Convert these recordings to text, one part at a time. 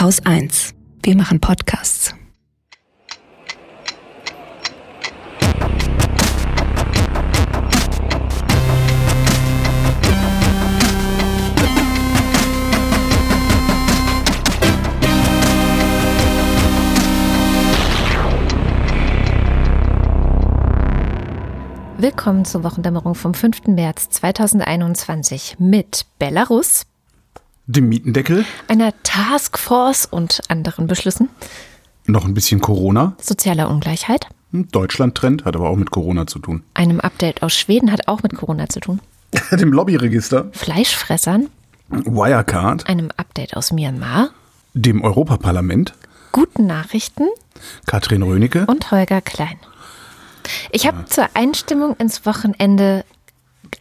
Haus 1. Wir machen Podcasts. Willkommen zur Wochendämmerung vom 5. März 2021 mit Belarus, dem Mietendeckel, einer Taskforce und anderen Beschlüssen, noch ein bisschen Corona, sozialer Ungleichheit, Deutschland-Trend hat aber auch mit Corona zu tun, einem Update aus Schweden hat auch mit Corona zu tun, dem Lobbyregister, Fleischfressern, Wirecard, einem Update aus Myanmar, dem Europaparlament, guten Nachrichten. Katrin Rönecke? Und Holger Klein. Ich habe zur Einstimmung ins Wochenende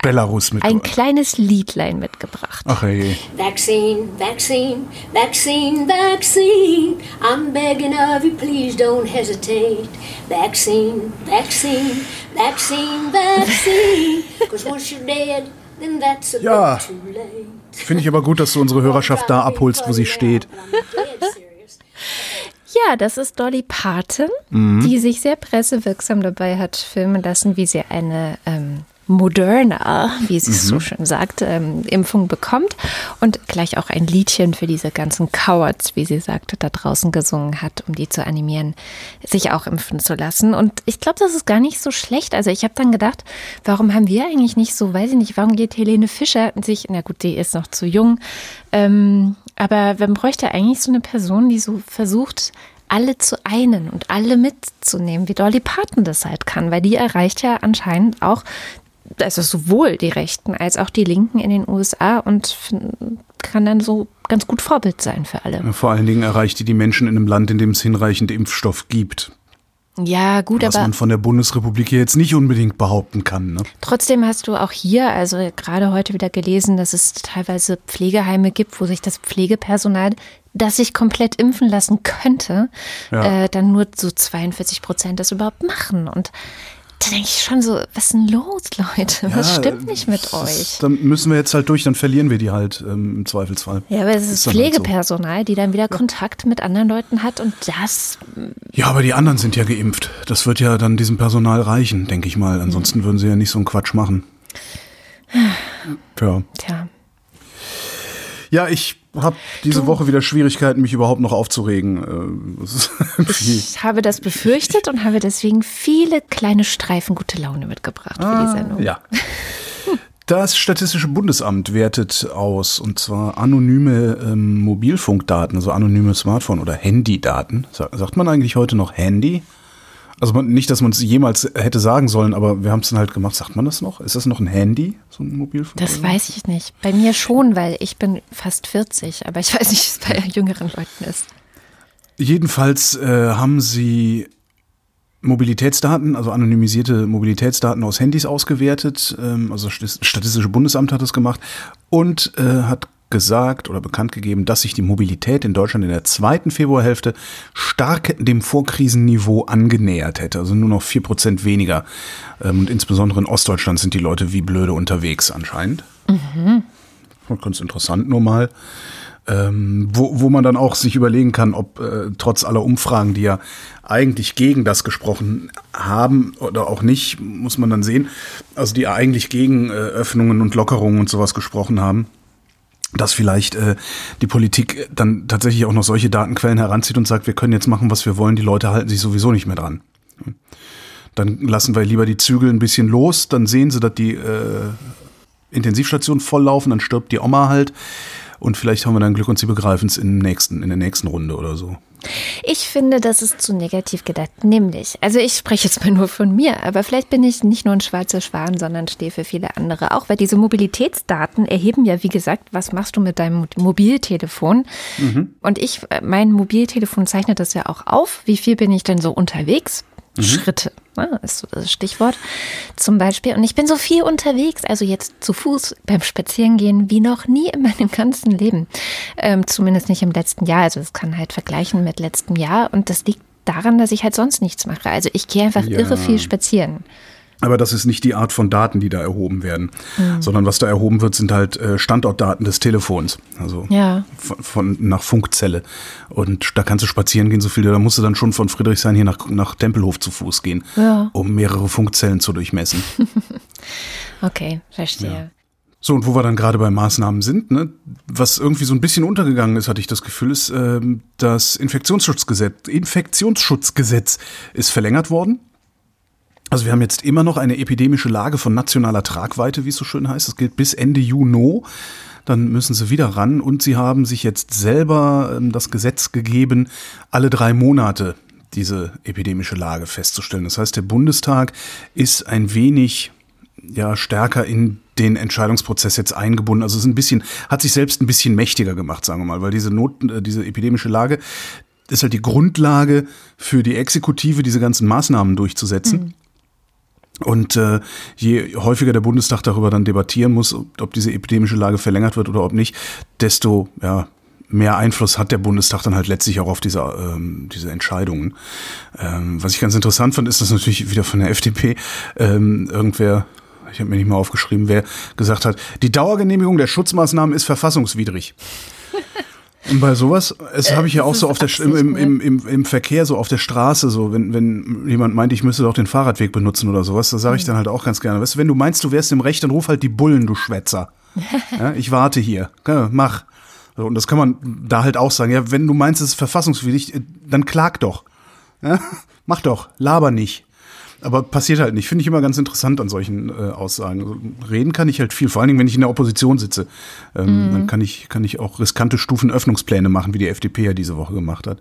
Belarus mit. ein kleines Liedlein mitgebracht. Ach hey. Vaccine, vaccine, vaccine, vaccine. I'm begging of you, please don't hesitate. Vaccine, vaccine, vaccine, vaccine. Cause once you're dead, then that's a Ja. bit too late. Finde ich aber gut, dass du unsere Hörerschaft da abholst, wo sie steht. Ja, das ist Dolly Parton, die sich sehr pressewirksam dabei hat filmen lassen, wie sie eine ähm, Moderna, wie sie es so schön sagt, ähm, Impfung bekommt und gleich auch ein Liedchen für diese ganzen Cowards, wie sie sagte, da draußen gesungen hat, um die zu animieren, sich auch impfen zu lassen. Und ich glaube, das ist gar nicht so schlecht. Also ich habe dann gedacht, warum haben wir eigentlich nicht so, weiß ich nicht, warum geht Helene Fischer sich, na gut, die ist noch zu jung, ähm, aber man bräuchte eigentlich so eine Person, die so versucht, alle zu einen und alle mitzunehmen, wie Dolly Parton das halt kann, weil die erreicht ja anscheinend auch, also sowohl die Rechten als auch die Linken in den USA und kann dann so ganz gut Vorbild sein für alle. Vor allen Dingen erreicht die die Menschen in einem Land, in dem es hinreichend Impfstoff gibt. Ja, gut, Was aber man von der Bundesrepublik hier jetzt nicht unbedingt behaupten kann. Ne? Trotzdem hast du auch hier, also gerade heute wieder gelesen, dass es teilweise Pflegeheime gibt, wo sich das Pflegepersonal, das sich komplett impfen lassen könnte, Ja. äh, dann nur so 42 Prozent das überhaupt machen. Und da denke ich schon so, was ist denn los, Leute? Was Ja, stimmt nicht mit euch? Dann müssen wir jetzt halt durch, dann verlieren wir die halt ähm, im Zweifelsfall. Ja, aber es ist, Ist dann halt so. Pflegepersonal, die dann wieder Kontakt mit anderen Leuten hat und das, Ja, aber die anderen sind ja geimpft. Das wird ja dann diesem Personal reichen, denke ich mal. Ansonsten würden sie ja nicht so einen Quatsch machen. Ja. tja, Ja, ich habe diese Woche wieder Schwierigkeiten, mich überhaupt noch aufzuregen. Äh, ich habe das befürchtet und habe deswegen viele kleine Streifen gute Laune mitgebracht für die Sendung. Ah, ja. Das Statistische Bundesamt wertet aus, und zwar anonyme ähm, Mobilfunkdaten, also anonyme Smartphone- oder Handydaten. Sa- Sagt man eigentlich heute noch Handy? Also man, nicht, dass man es jemals hätte sagen sollen, aber wir haben es dann halt gemacht. Sagt man das noch? Ist das noch ein Handy, so ein Mobilfunk? Das weiß ich nicht. Bei mir schon, weil ich bin fast 40, aber ich weiß nicht, wie es bei jüngeren Leuten ist. Jedenfalls äh, haben sie Mobilitätsdaten, also anonymisierte Mobilitätsdaten aus Handys ausgewertet. Ähm, also das Statistische Bundesamt hat das gemacht und äh, hat gesagt oder bekannt gegeben, dass sich die Mobilität in Deutschland in der zweiten Februarhälfte stark dem Vorkrisenniveau angenähert hätte. Also nur noch vier Prozent weniger. Ähm, und insbesondere in Ostdeutschland sind die Leute wie blöde unterwegs anscheinend. Ganz interessant nur mal ähm, wo, wo man dann auch sich überlegen kann, ob äh, trotz aller Umfragen, die ja eigentlich gegen das gesprochen haben oder auch nicht, muss man dann sehen, also die eigentlich gegen äh, Öffnungen und Lockerungen und sowas gesprochen haben, dass vielleicht äh, die Politik dann tatsächlich auch noch solche Datenquellen heranzieht und sagt, wir können jetzt machen, was wir wollen, die Leute halten sich sowieso nicht mehr dran. Dann lassen wir lieber die Zügel ein bisschen los, dann sehen sie, dass die äh, Intensivstationen volllaufen, dann stirbt die Oma halt. Und vielleicht haben wir dann Glück und sie begreifen es in, nächsten, in der nächsten Runde oder so. Ich finde, das ist zu negativ gedacht. Nämlich, also ich spreche jetzt mal nur von mir, aber vielleicht bin ich nicht nur ein schwarzer Schwan, sondern stehe für viele andere auch, weil diese Mobilitätsdaten erheben ja, wie gesagt, was machst du mit deinem Mobiltelefon? Und ich, äh, mein Mobiltelefon zeichnet das ja auch auf. Wie viel bin ich denn so unterwegs? Schritte, ne, ist so das Stichwort zum Beispiel. Und ich bin so viel unterwegs, also jetzt zu Fuß beim Spazierengehen, wie noch nie in meinem ganzen Leben. Ähm, zumindest nicht im letzten Jahr. Also das kann halt vergleichen mit letztem Jahr. Und das liegt daran, dass ich halt sonst nichts mache. Also ich gehe einfach Ja. irre viel spazieren. Aber das ist nicht die Art von Daten, die da erhoben werden, mhm. sondern was da erhoben wird, sind halt äh, Standortdaten des Telefons, also ja. von, von, nach Funkzelle. Und da kannst du spazieren gehen, so viel. Da musst du dann schon von Friedrichshain hier nach, nach Tempelhof zu Fuß gehen, ja. um mehrere Funkzellen zu durchmessen. okay, verstehe. Ja. So, und wo wir dann gerade bei Maßnahmen sind, ne, was irgendwie so ein bisschen untergegangen ist, hatte ich das Gefühl, ist, äh, das Infektionsschutzgesetz, Infektionsschutzgesetz ist verlängert worden. Also wir haben jetzt immer noch eine epidemische Lage von nationaler Tragweite, wie es so schön heißt. Das gilt bis Ende Juni. Dann müssen sie wieder ran und sie haben sich jetzt selber ähm, das Gesetz gegeben, alle drei Monate diese epidemische Lage festzustellen. Das heißt, der Bundestag ist ein wenig ja stärker in den Entscheidungsprozess jetzt eingebunden. Also es ist ein bisschen, hat sich selbst ein bisschen mächtiger gemacht, sagen wir mal, weil diese Not, äh, diese epidemische Lage ist halt die Grundlage für die Exekutive, diese ganzen Maßnahmen durchzusetzen. Mhm. Und äh, je häufiger der Bundestag darüber dann debattieren muss, ob diese epidemische Lage verlängert wird oder ob nicht, desto ja, mehr Einfluss hat der Bundestag dann halt letztlich auch auf diese, ähm, diese Entscheidungen. Ähm, was ich ganz interessant fand, ist, dass natürlich wieder von der FDP ähm, irgendwer, ich habe mir nicht mal aufgeschrieben, wer gesagt hat, die Dauergenehmigung der Schutzmaßnahmen ist verfassungswidrig. Und bei sowas, es äh, habe ich ja auch so auf der im, im, im, im Verkehr, so auf der Straße, so wenn, wenn jemand meint, ich müsste doch den Fahrradweg benutzen oder sowas, da sage ich mhm. dann halt auch ganz gerne. Weißt du, wenn du meinst, du wärst im Recht, dann ruf halt die Bullen, du Schwätzer. ja, ich warte hier. Ja, mach. So, und das kann man da halt auch sagen. Ja, wenn du meinst, es ist verfassungswidrig, äh, dann klag doch. Ja? Mach doch, laber nicht. Aber passiert halt nicht. Finde ich immer ganz interessant an solchen äh, Aussagen. Also, reden kann ich halt viel, vor allen Dingen, wenn ich in der Opposition sitze. Ähm, mhm. Dann kann ich, kann ich auch riskante Stufenöffnungspläne machen, wie die FDP ja diese Woche gemacht hat.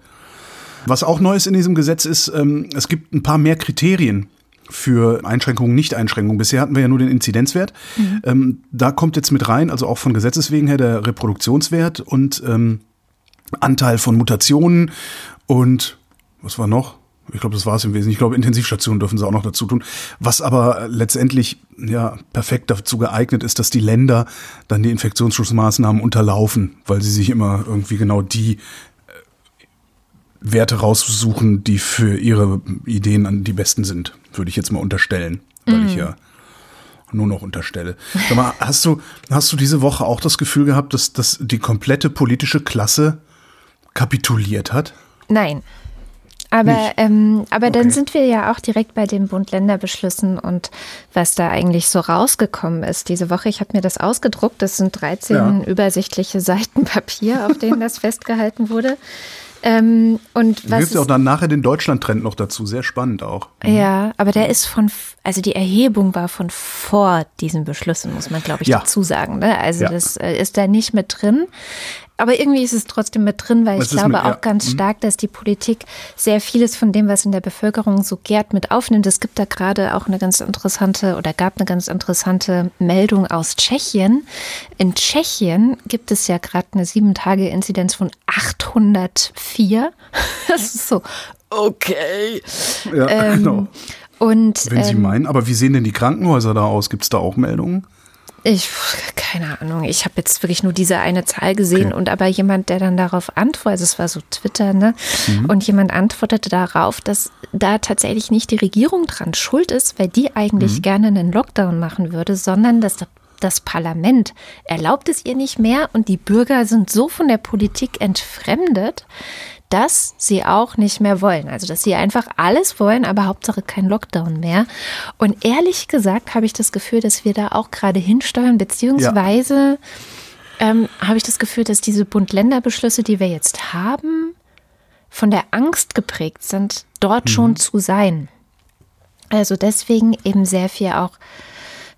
Was auch neu ist in diesem Gesetz ist, ähm, es gibt ein paar mehr Kriterien für Einschränkungen, Nicht-Einschränkungen. Bisher hatten wir ja nur den Inzidenzwert. Mhm. Ähm, da kommt jetzt mit rein, also auch von Gesetzes wegen her, der Reproduktionswert und ähm, Anteil von Mutationen und was war noch? Ich glaube, das war es im Wesentlichen. Ich glaube, Intensivstationen dürfen sie auch noch dazu tun. Was aber letztendlich ja perfekt dazu geeignet ist, dass die Länder dann die Infektionsschutzmaßnahmen unterlaufen, weil sie sich immer irgendwie genau die äh, Werte raussuchen, die für ihre Ideen an die besten sind, würde ich jetzt mal unterstellen, weil mhm. ich ja nur noch unterstelle. Sag mal, hast du, hast du diese Woche auch das Gefühl gehabt, dass, dass die komplette politische Klasse kapituliert hat? Nein. Aber, ähm, aber okay. dann sind wir ja auch direkt bei den Bund-Länder-Beschlüssen und was da eigentlich so rausgekommen ist diese Woche. Ich habe mir das ausgedruckt. Das sind 13 ja. übersichtliche Seiten Papier, auf denen das festgehalten wurde. Ähm, und was gibt ja auch dann nachher den Deutschland-Trend noch dazu, sehr spannend auch. Mhm. Ja, aber der ist von, also die Erhebung war von vor diesen Beschlüssen, muss man glaube ich ja. dazu sagen. Ne? Also ja. das äh, ist da nicht mit drin. Aber irgendwie ist es trotzdem mit drin, weil was ich glaube mit, ja. auch ganz mhm. stark, dass die Politik sehr vieles von dem, was in der Bevölkerung so gärt, mit aufnimmt. Es gibt da gerade auch eine ganz interessante oder gab eine ganz interessante Meldung aus Tschechien. In Tschechien gibt es ja gerade eine sieben Tage Inzidenz von 804. Das ist so, okay. Ja, ähm, genau. Und, Wenn Sie ähm, meinen, aber wie sehen denn die Krankenhäuser da aus? Gibt es da auch Meldungen? Ich, keine Ahnung, ich habe jetzt wirklich nur diese eine Zahl gesehen okay. und aber jemand, der dann darauf antwortet, also es war so Twitter, ne? Mhm. Und jemand antwortete darauf, dass da tatsächlich nicht die Regierung dran schuld ist, weil die eigentlich mhm. gerne einen Lockdown machen würde, sondern dass das Parlament erlaubt es ihr nicht mehr und die Bürger sind so von der Politik entfremdet, dass sie auch nicht mehr wollen. Also, dass sie einfach alles wollen, aber Hauptsache kein Lockdown mehr. Und ehrlich gesagt habe ich das Gefühl, dass wir da auch gerade hinsteuern, beziehungsweise ja. ähm, habe ich das Gefühl, dass diese Bund-Länder-Beschlüsse, die wir jetzt haben, von der Angst geprägt sind, dort mhm. schon zu sein. Also deswegen eben sehr viel auch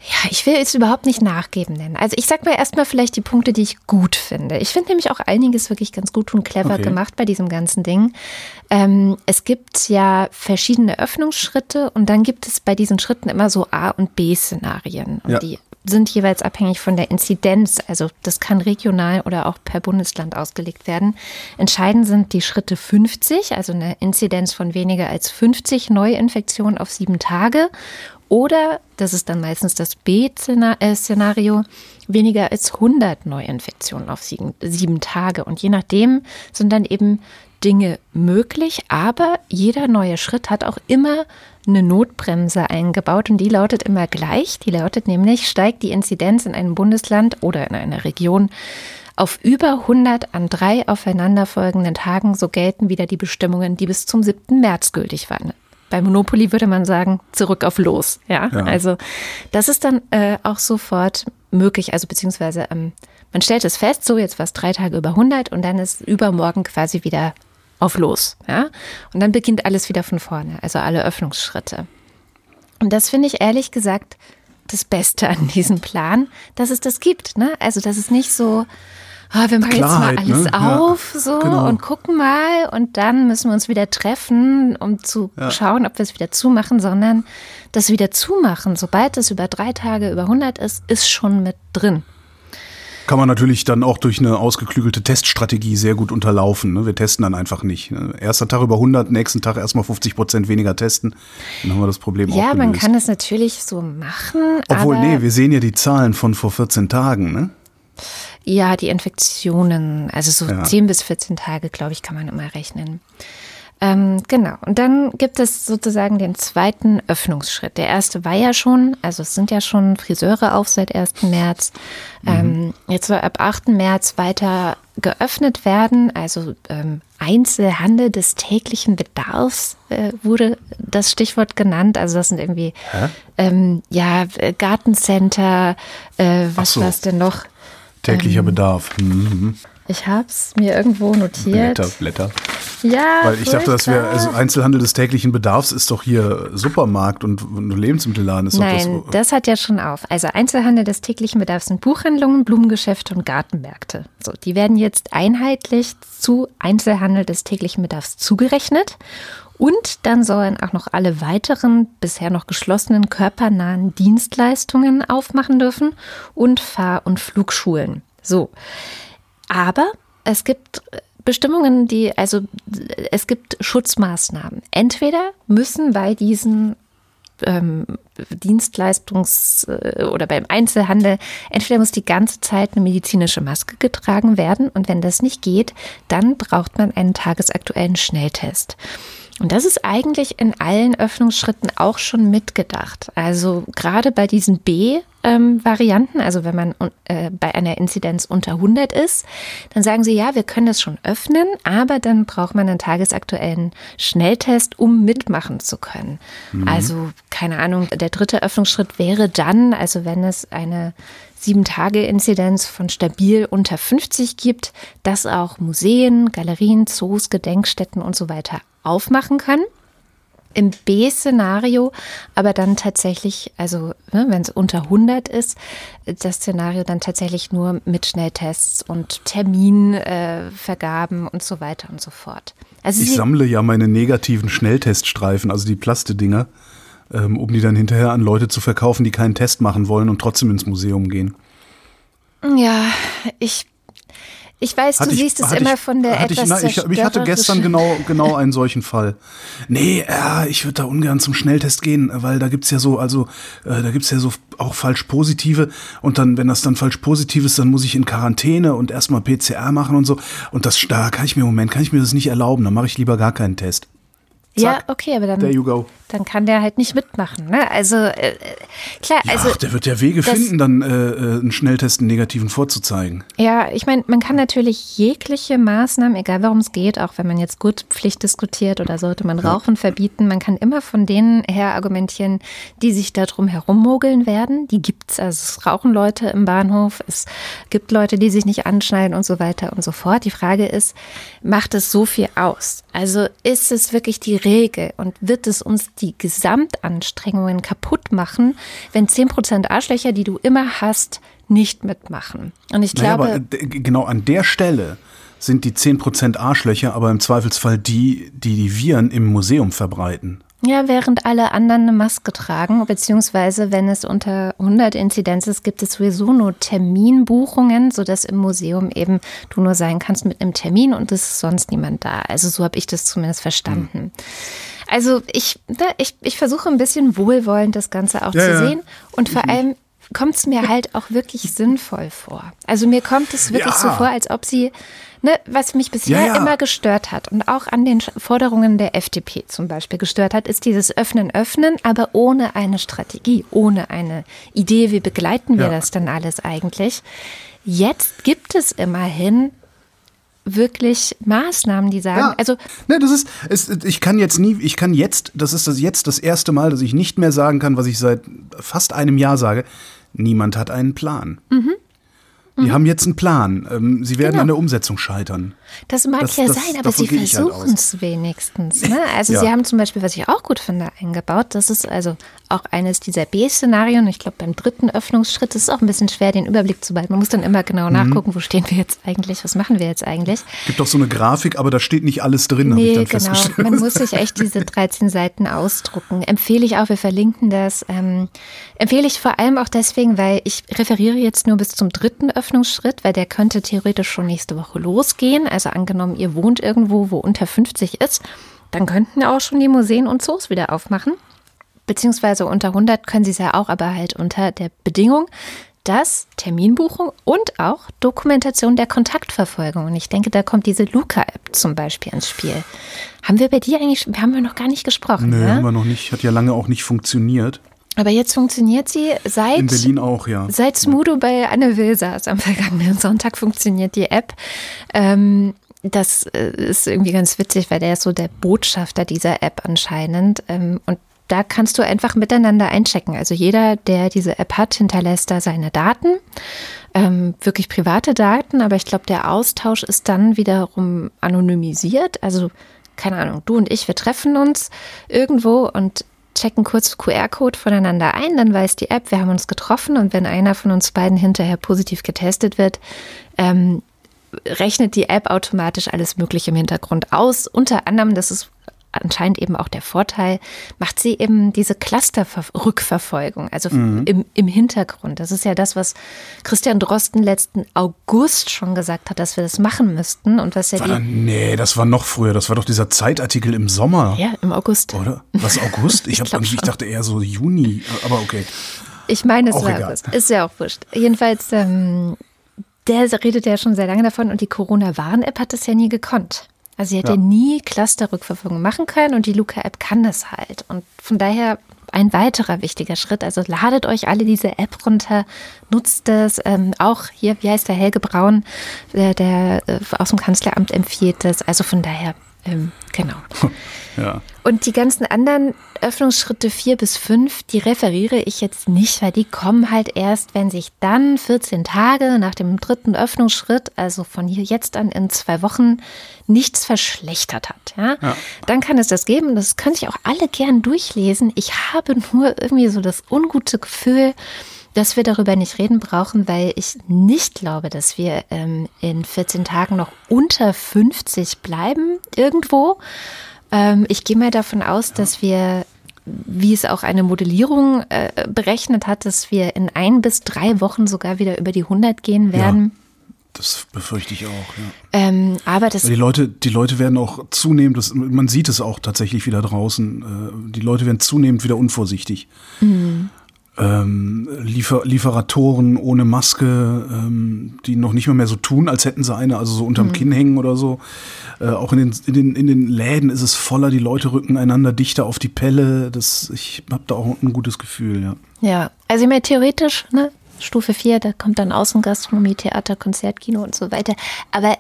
ja, ich will jetzt überhaupt nicht nachgeben nennen. Also ich sag mal erstmal vielleicht die Punkte, die ich gut finde. Ich finde nämlich auch einiges wirklich ganz gut und clever okay. gemacht bei diesem ganzen Ding. Ähm, es gibt ja verschiedene Öffnungsschritte und dann gibt es bei diesen Schritten immer so A- und B-Szenarien. Und ja. die sind jeweils abhängig von der Inzidenz. Also das kann regional oder auch per Bundesland ausgelegt werden. Entscheidend sind die Schritte 50, also eine Inzidenz von weniger als 50 Neuinfektionen auf sieben Tage Oder, das ist dann meistens das B-Szenario, weniger als 100 Neuinfektionen auf sieben, sieben Tage. Und je nachdem sind dann eben Dinge möglich, aber jeder neue Schritt hat auch immer eine Notbremse eingebaut und die lautet immer gleich. Die lautet nämlich, steigt die Inzidenz in einem Bundesland oder in einer Region auf über 100 an drei aufeinanderfolgenden Tagen, so gelten wieder die Bestimmungen, die bis zum 7. März gültig waren. Bei Monopoly würde man sagen, zurück auf los. Ja, ja. also das ist dann äh, auch sofort möglich, also beziehungsweise ähm, man stellt es fest, so jetzt war es drei Tage über 100 und dann ist übermorgen quasi wieder auf los. Ja? Und dann beginnt alles wieder von vorne, also alle Öffnungsschritte. Und das finde ich ehrlich gesagt das Beste an diesem Plan, dass es das gibt. Ne? Also, dass es nicht so, oh, wir machen Klarheit, jetzt mal alles ne? auf ja, so genau. und gucken mal und dann müssen wir uns wieder treffen, um zu ja. schauen, ob wir es wieder zumachen, sondern das wieder zumachen, sobald es über drei Tage über 100 ist, ist schon mit drin kann man natürlich dann auch durch eine ausgeklügelte Teststrategie sehr gut unterlaufen. Ne? Wir testen dann einfach nicht. Ne? Erster Tag über 100, nächsten Tag erstmal 50 Prozent weniger testen. Dann haben wir das Problem ja, auch Ja, man kann es natürlich so machen. Obwohl, nee, wir sehen ja die Zahlen von vor 14 Tagen. Ne? Ja, die Infektionen, also so ja. 10 bis 14 Tage, glaube ich, kann man immer rechnen. Ähm, genau. Und dann gibt es sozusagen den zweiten Öffnungsschritt. Der erste war ja schon, also es sind ja schon Friseure auf seit 1. März. Mhm. Ähm, jetzt soll ab 8. März weiter geöffnet werden. Also ähm, Einzelhandel des täglichen Bedarfs äh, wurde das Stichwort genannt. Also das sind irgendwie ähm, ja Gartencenter, äh, was so. war es denn noch? Täglicher ähm, Bedarf. Mhm. Ich habe es mir irgendwo notiert. Blätter, Blätter. Ja. Weil ich dachte, dass wir, also Einzelhandel des täglichen Bedarfs ist doch hier Supermarkt und, und Lebensmittelladen. Ist Nein, das, das, hat ja schon auf. Also Einzelhandel des täglichen Bedarfs sind Buchhandlungen, Blumengeschäfte und Gartenmärkte. So, die werden jetzt einheitlich zu Einzelhandel des täglichen Bedarfs zugerechnet. Und dann sollen auch noch alle weiteren bisher noch geschlossenen körpernahen Dienstleistungen aufmachen dürfen und Fahr- und Flugschulen. So. Aber es gibt Bestimmungen, die, also es gibt Schutzmaßnahmen. Entweder müssen bei diesen ähm, Dienstleistungs- äh, oder beim Einzelhandel, entweder muss die ganze Zeit eine medizinische Maske getragen werden und wenn das nicht geht, dann braucht man einen tagesaktuellen Schnelltest. Und das ist eigentlich in allen Öffnungsschritten auch schon mitgedacht. Also gerade bei diesen B-Varianten, ähm, also wenn man äh, bei einer Inzidenz unter 100 ist, dann sagen sie, ja, wir können das schon öffnen, aber dann braucht man einen tagesaktuellen Schnelltest, um mitmachen zu können. Mhm. Also keine Ahnung, der dritte Öffnungsschritt wäre dann, also wenn es eine Sieben-Tage-Inzidenz von stabil unter 50 gibt, dass auch Museen, Galerien, Zoos, Gedenkstätten und so weiter aufmachen können. Im B-Szenario aber dann tatsächlich, also ne, wenn es unter 100 ist, das Szenario dann tatsächlich nur mit Schnelltests und Terminvergaben äh, und so weiter und so fort. Also ich sammle ja meine negativen Schnellteststreifen, also die Plastedinger, ähm, um die dann hinterher an Leute zu verkaufen, die keinen Test machen wollen und trotzdem ins Museum gehen. Ja, ich ich weiß, hatte du ich, siehst es immer ich, von der etwas ich, ich, ich hatte gestern genau, genau einen solchen Fall. Nee, ja, ich würde da ungern zum Schnelltest gehen, weil da gibt's ja so, also äh, da gibt's ja so auch falsch positive und dann, wenn das dann falsch positiv ist, dann muss ich in Quarantäne und erstmal PCR machen und so. Und das da kann ich mir im Moment, kann ich mir das nicht erlauben, dann mache ich lieber gar keinen Test. Zack, ja, okay, aber dann, dann kann der halt nicht mitmachen. Ne? Also äh, klar, ja, also ach, der wird ja Wege finden, dann äh, äh, einen Schnelltest einen negativen vorzuzeigen. Ja, ich meine, man kann natürlich jegliche Maßnahmen, egal worum es geht, auch wenn man jetzt Gurtpflicht diskutiert oder sollte man Rauchen ja. verbieten, man kann immer von denen her argumentieren, die sich da drum herummogeln werden. Die gibt's, also es rauchen Leute im Bahnhof, es gibt Leute, die sich nicht anschneiden und so weiter und so fort. Die Frage ist, macht es so viel aus? Also ist es wirklich die Regel und wird es uns die Gesamtanstrengungen kaputt machen, wenn 10% Arschlöcher, die du immer hast, nicht mitmachen? Und ich naja, glaube. Aber genau an der Stelle sind die 10% Arschlöcher aber im Zweifelsfall die, die die Viren im Museum verbreiten. Ja, während alle anderen eine Maske tragen, beziehungsweise wenn es unter 100 Inzidenz ist, gibt es sowieso nur Terminbuchungen, sodass im Museum eben du nur sein kannst mit einem Termin und es ist sonst niemand da. Also so habe ich das zumindest verstanden. Mhm. Also ich, ne, ich, ich versuche ein bisschen wohlwollend das Ganze auch Ja, zu ja. sehen und vor allem kommt es mir halt auch wirklich sinnvoll vor. Also mir kommt es wirklich Ja. so vor, als ob sie, ne, was mich bisher Ja, immer gestört hat und auch an den Forderungen der FDP zum Beispiel gestört hat, ist dieses Öffnen, Öffnen, aber ohne eine Strategie, ohne eine Idee, wie begleiten wir Ja. das dann alles eigentlich. Jetzt gibt es immerhin wirklich Maßnahmen, die sagen, Ja. also Ne, das ist, es, ich kann jetzt nie, ich kann jetzt, das ist das jetzt das erste Mal, dass ich nicht mehr sagen kann, was ich seit fast einem Jahr sage. Niemand hat einen Plan. Die haben jetzt einen Plan. Ähm, sie werden Mhm. Genau. an der Umsetzung scheitern. Das mag Das- ja das- sein, aber sie ich halt versuchen es wenigstens. Ne? Also Ja. sie haben zum Beispiel, was ich auch gut finde, eingebaut. Das ist also auch eines dieser B-Szenarien. Ich glaube, beim dritten Öffnungsschritt ist es auch ein bisschen schwer, den Überblick zu behalten. Man muss dann immer genau Mhm. nachgucken, wo stehen wir jetzt eigentlich, was machen wir jetzt eigentlich. Gibt auch so eine Grafik, aber da steht nicht alles drin, habe ich Nee, dann genau. festgestellt. Man muss sich echt diese 13 Seiten ausdrucken. Empfehle ich auch, wir verlinken das. Ähm, empfehle ich vor allem auch deswegen, weil ich referiere jetzt nur bis zum dritten Öffnungsschritt, weil der könnte theoretisch schon nächste Woche losgehen. Also angenommen, ihr wohnt irgendwo, wo unter 50 ist, dann könnten auch schon die Museen und Zoos wieder aufmachen. Beziehungsweise unter 100 können sie es ja auch, aber halt unter der Bedingung, dass Terminbuchung und auch Dokumentation der Kontaktverfolgung. Und ich denke, da kommt diese Luca-App zum Beispiel ins Spiel. Haben wir bei dir eigentlich, haben wir noch gar nicht gesprochen, haben ne? wir noch nicht. Hat ja lange auch nicht funktioniert. Aber jetzt funktioniert sie seit In Berlin auch, ja. Seit Smudo bei Anne Will saß am vergangenen Sonntag funktioniert die App. Ähm, das äh, ist irgendwie ganz witzig, weil der ist so der Botschafter dieser App anscheinend. Ähm, und da kannst du einfach miteinander einchecken. Also jeder, der diese App hat, hinterlässt da seine Daten. Ähm, wirklich private Daten, aber ich glaube, der Austausch ist dann wiederum anonymisiert. Also, keine Ahnung, du und ich, wir treffen uns irgendwo und checken kurz QR-Code voneinander ein, dann weiß die App, wir haben uns getroffen und wenn einer von uns beiden hinterher positiv getestet wird, ähm, rechnet die App automatisch alles Mögliche im Hintergrund aus. Unter anderem, das ist anscheinend eben auch der Vorteil, macht sie eben diese Cluster-Rückverfolgung, also im, im Hintergrund. Das ist ja das, was Christian Drosten letzten August schon gesagt hat, dass wir das machen müssten und was ja War die, dann, nee, das war noch früher. Das war doch dieser Zeitartikel im Sommer. ja, im August. Oder? Was, August? Ich, Ich ich dachte eher so Juni. Aber okay. Ich meine, es Auch war egal. August. Ist ja auch wurscht. Jedenfalls, ähm, der redet ja schon sehr lange davon und die Corona-Warn-App hat das ja nie gekonnt. Also sie hätte Ja. nie Cluster-Rückverfolgung machen können und die Luca-App kann das halt. Und von daher ein weiterer wichtiger Schritt. Also ladet euch alle diese App runter, nutzt das. Ähm, auch hier, wie heißt der Helge Braun, der, der äh, aus dem Kanzleramt empfiehlt das. Also von daher, ähm, genau. Ja. Und die ganzen anderen Öffnungsschritte vier bis fünf, die referiere ich jetzt nicht, weil die kommen halt erst, wenn sich dann 14 Tage nach dem dritten Öffnungsschritt, also von hier jetzt an in zwei Wochen, nichts verschlechtert hat. Ja? Ja. Dann kann es das geben. Das können sich auch alle gern durchlesen. Ich habe nur irgendwie so das ungute Gefühl, dass wir darüber nicht reden brauchen, weil ich nicht glaube, dass wir ähm, in 14 Tagen noch unter 50 bleiben irgendwo. Ähm, ich gehe mal davon aus, dass wir, wie es auch eine Modellierung äh, berechnet hat, dass wir in ein bis drei Wochen sogar wieder über die 100 gehen werden. Das befürchte ich auch, ja. Ähm, aber das Die Leute, die Leute werden auch zunehmend, das, man sieht es auch tatsächlich wieder draußen, äh, die Leute werden zunehmend wieder unvorsichtig. Ähm, Liefer, Lieferatoren ohne Maske, ähm, die noch nicht mal mehr so tun, als hätten sie eine, also so unterm Kinn hängen oder so. Äh, auch in den, in, den, in den Läden ist es voller, die Leute rücken einander dichter auf die Pelle. Das, ich habe da auch ein gutes Gefühl, ja. Ja, also ich meine, theoretisch, ne, Stufe 4, da kommt dann Außengastronomie, Theater, Konzert, Kino und so weiter. Aber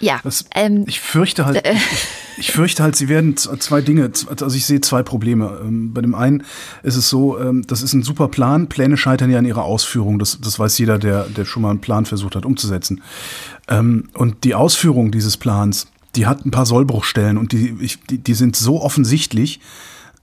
ja, Das, ähm, ich fürchte halt, ich, ich fürchte halt, sie werden zwei Dinge, also ich sehe zwei Probleme. Ähm, Bei dem einen ist es so, ähm, das ist ein super Plan. Pläne scheitern ja an ihrer Ausführung. Das, das weiß jeder, der, der schon mal einen Plan versucht hat umzusetzen. Ähm, Und die Ausführung dieses Plans, die hat ein paar Sollbruchstellen und die, ich, die, die sind so offensichtlich,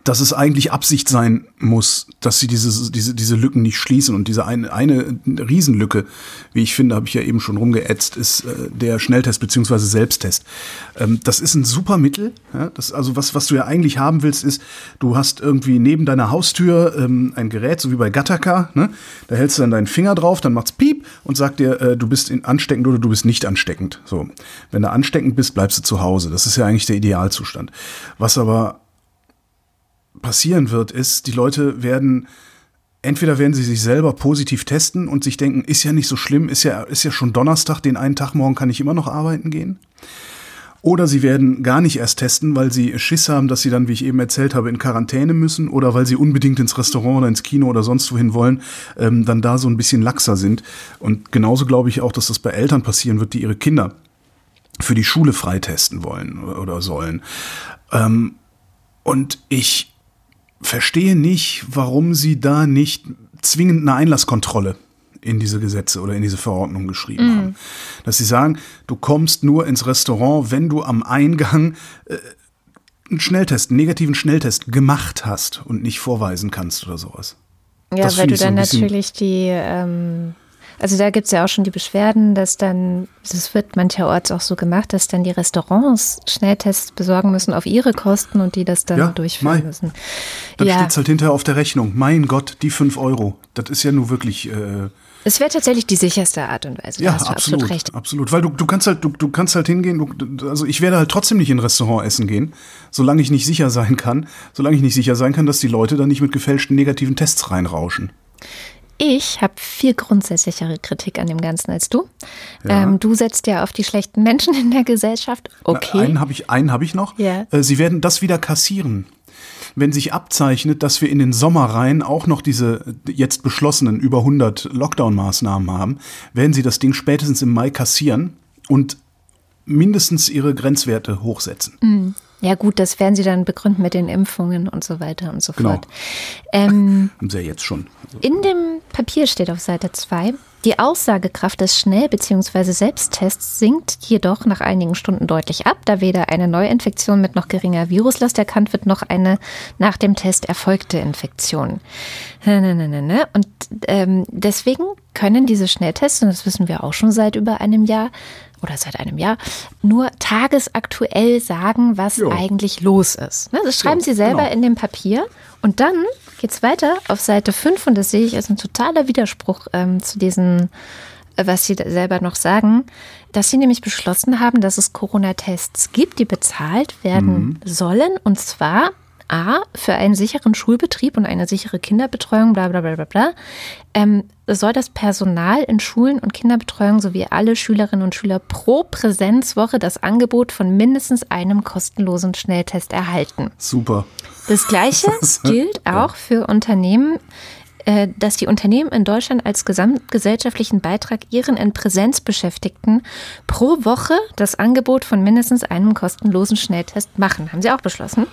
dass es eigentlich Absicht sein muss, dass sie diese, diese, diese Lücken nicht schließen. Und diese eine, eine Riesenlücke, wie ich finde, habe ich ja eben schon rumgeätzt, ist äh, der Schnelltest beziehungsweise Selbsttest. Ähm, das ist ein super Mittel. Ja? Das, also was, was du ja eigentlich haben willst, ist, du hast irgendwie neben deiner Haustür ähm, ein Gerät, so wie bei Gattaca. Ne? Da hältst du dann deinen Finger drauf, dann macht's piep und sagt dir, äh, du bist in, ansteckend oder du bist nicht ansteckend. So. Wenn du ansteckend bist, bleibst du zu Hause. Das ist ja eigentlich der Idealzustand. Was aber passieren wird, ist, die Leute werden entweder werden sie sich selber positiv testen und sich denken, ist ja nicht so schlimm, ist ja, ist ja schon Donnerstag, den einen Tag morgen kann ich immer noch arbeiten gehen. Oder sie werden gar nicht erst testen, weil sie Schiss haben, dass sie dann, wie ich eben erzählt habe, in Quarantäne müssen oder weil sie unbedingt ins Restaurant oder ins Kino oder sonst wohin wollen, ähm, dann da so ein bisschen laxer sind. Und genauso glaube ich auch, dass das bei Eltern passieren wird, die ihre Kinder für die Schule freitesten wollen oder sollen. Ähm, und ich verstehe nicht, warum sie da nicht zwingend eine Einlasskontrolle in diese Gesetze oder in diese Verordnung geschrieben mm. haben. Dass sie sagen, du kommst nur ins Restaurant, wenn du am Eingang äh, einen Schnelltest, einen negativen Schnelltest gemacht hast und nicht vorweisen kannst oder sowas. Ja, das weil du dann so natürlich die ähm, also da gibt es ja auch schon die Beschwerden, dass dann, das wird mancherorts auch so gemacht, dass dann die Restaurants Schnelltests besorgen müssen auf ihre Kosten und die das dann ja, durchführen Mai. müssen. Dann ja. steht es halt hinterher auf der Rechnung. Mein Gott, die fünf Euro. Das ist ja nur wirklich. Äh, es wäre tatsächlich die sicherste Art und Weise. Ja, absolut, absolut, recht. absolut. Weil du, du kannst halt, du, du kannst halt hingehen, du, also ich werde halt trotzdem nicht in ein Restaurant essen gehen, solange ich nicht sicher sein kann, solange ich nicht sicher sein kann, dass die Leute dann nicht mit gefälschten negativen Tests reinrauschen. Ich habe viel grundsätzlichere Kritik an dem Ganzen als du. Ja. Ähm, du setzt ja auf die schlechten Menschen in der Gesellschaft. Okay. Na, einen habe ich, einen hab ich noch. Ja. Äh, sie werden das wieder kassieren. Wenn sich abzeichnet, dass wir in den Sommerreihen auch noch diese jetzt beschlossenen über 100 Lockdown-Maßnahmen haben, werden sie das Ding spätestens im Mai kassieren und mindestens ihre Grenzwerte hochsetzen. Mhm. Ja gut, das werden sie dann begründen mit den Impfungen und so weiter und so genau. fort. Ähm, Haben sie ja jetzt schon. Also. In dem Papier steht auf Seite 2, die Aussagekraft des Schnell- bzw. Selbsttests sinkt jedoch nach einigen Stunden deutlich ab, da weder eine Neuinfektion mit noch geringer Viruslast erkannt wird, noch eine nach dem Test erfolgte Infektion. Und ähm, deswegen können diese Schnelltests, und das wissen wir auch schon seit über einem Jahr, oder seit einem Jahr nur tagesaktuell sagen, was jo. eigentlich los ist. Ne? Das schreiben jo, Sie selber genau. in dem Papier. Und dann geht es weiter auf Seite 5 und das sehe ich als ein totaler Widerspruch ähm, zu diesen, äh, was Sie selber noch sagen, dass Sie nämlich beschlossen haben, dass es Corona-Tests gibt, die bezahlt werden mhm. sollen. Und zwar A, für einen sicheren Schulbetrieb und eine sichere Kinderbetreuung, bla bla bla bla bla, ähm, soll das Personal in Schulen und Kinderbetreuung sowie alle Schülerinnen und Schüler pro Präsenzwoche das Angebot von mindestens einem kostenlosen Schnelltest erhalten. Super. Das Gleiche gilt auch für Unternehmen, äh, dass die Unternehmen in Deutschland als gesamtgesellschaftlichen Beitrag ihren in Präsenz Beschäftigten pro Woche das Angebot von mindestens einem kostenlosen Schnelltest machen. Haben Sie auch beschlossen?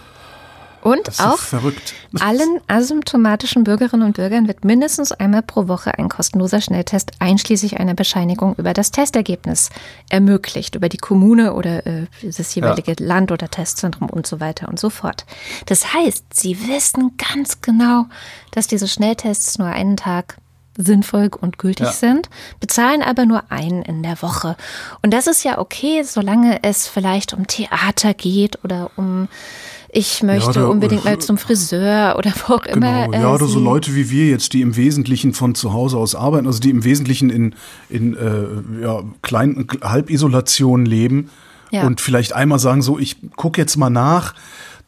Und auch verrückt. allen asymptomatischen Bürgerinnen und Bürgern wird mindestens einmal pro Woche ein kostenloser Schnelltest einschließlich einer Bescheinigung über das Testergebnis ermöglicht, über die Kommune oder äh, das jeweilige ja. Land oder Testzentrum und so weiter und so fort. Das heißt, Sie wissen ganz genau, dass diese Schnelltests nur einen Tag sinnvoll und gültig ja. sind, bezahlen aber nur einen in der Woche. Und das ist ja okay, solange es vielleicht um Theater geht oder um ich möchte ja, da, unbedingt mal zum Friseur oder wo auch genau, immer. Äh, ja, oder so Leute wie wir jetzt, die im Wesentlichen von zu Hause aus arbeiten, also die im Wesentlichen in, in äh, ja, kleinen Halbisolation leben ja. und vielleicht einmal sagen, so, ich gucke jetzt mal nach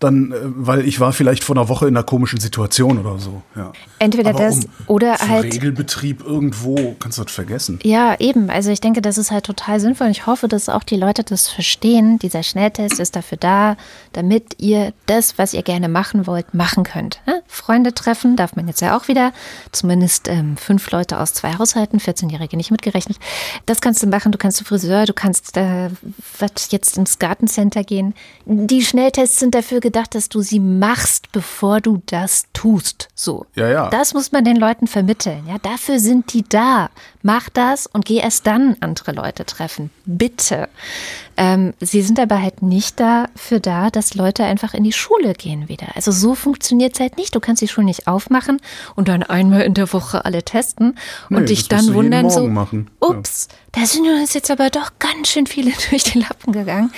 dann, äh, weil ich war vielleicht vor einer Woche in einer komischen Situation oder so. Ja. Entweder Aber das um, oder halt. Regelbetrieb irgendwo, kannst du das vergessen. Ja, eben. Also ich denke, das ist halt total sinnvoll. Ich hoffe, dass auch die Leute das verstehen. Dieser Schnelltest ist dafür da, damit ihr das, was ihr gerne machen wollt, machen könnt. Ja? Freunde treffen darf man jetzt ja auch wieder. Zumindest ähm, fünf Leute aus zwei Haushalten, 14-Jährige nicht mitgerechnet. Das kannst du machen. Du kannst zum Friseur, du kannst äh, jetzt ins Gartencenter gehen. Die Schnelltests sind dafür gedacht, dass du sie machst, bevor du das tust. So. Ja, ja. Das muss man den Leuten vermitteln. Ja, dafür sind die da. Mach das und geh erst dann andere Leute treffen. Bitte. Ähm, sie sind aber halt nicht dafür da, dass Leute einfach in die Schule gehen wieder. Also so funktioniert es halt nicht. Du kannst die Schule nicht aufmachen und dann einmal in der Woche alle testen und nee, dich dann wundern so, machen. ups, ja. da sind uns jetzt aber doch ganz schön viele durch die Lappen gegangen.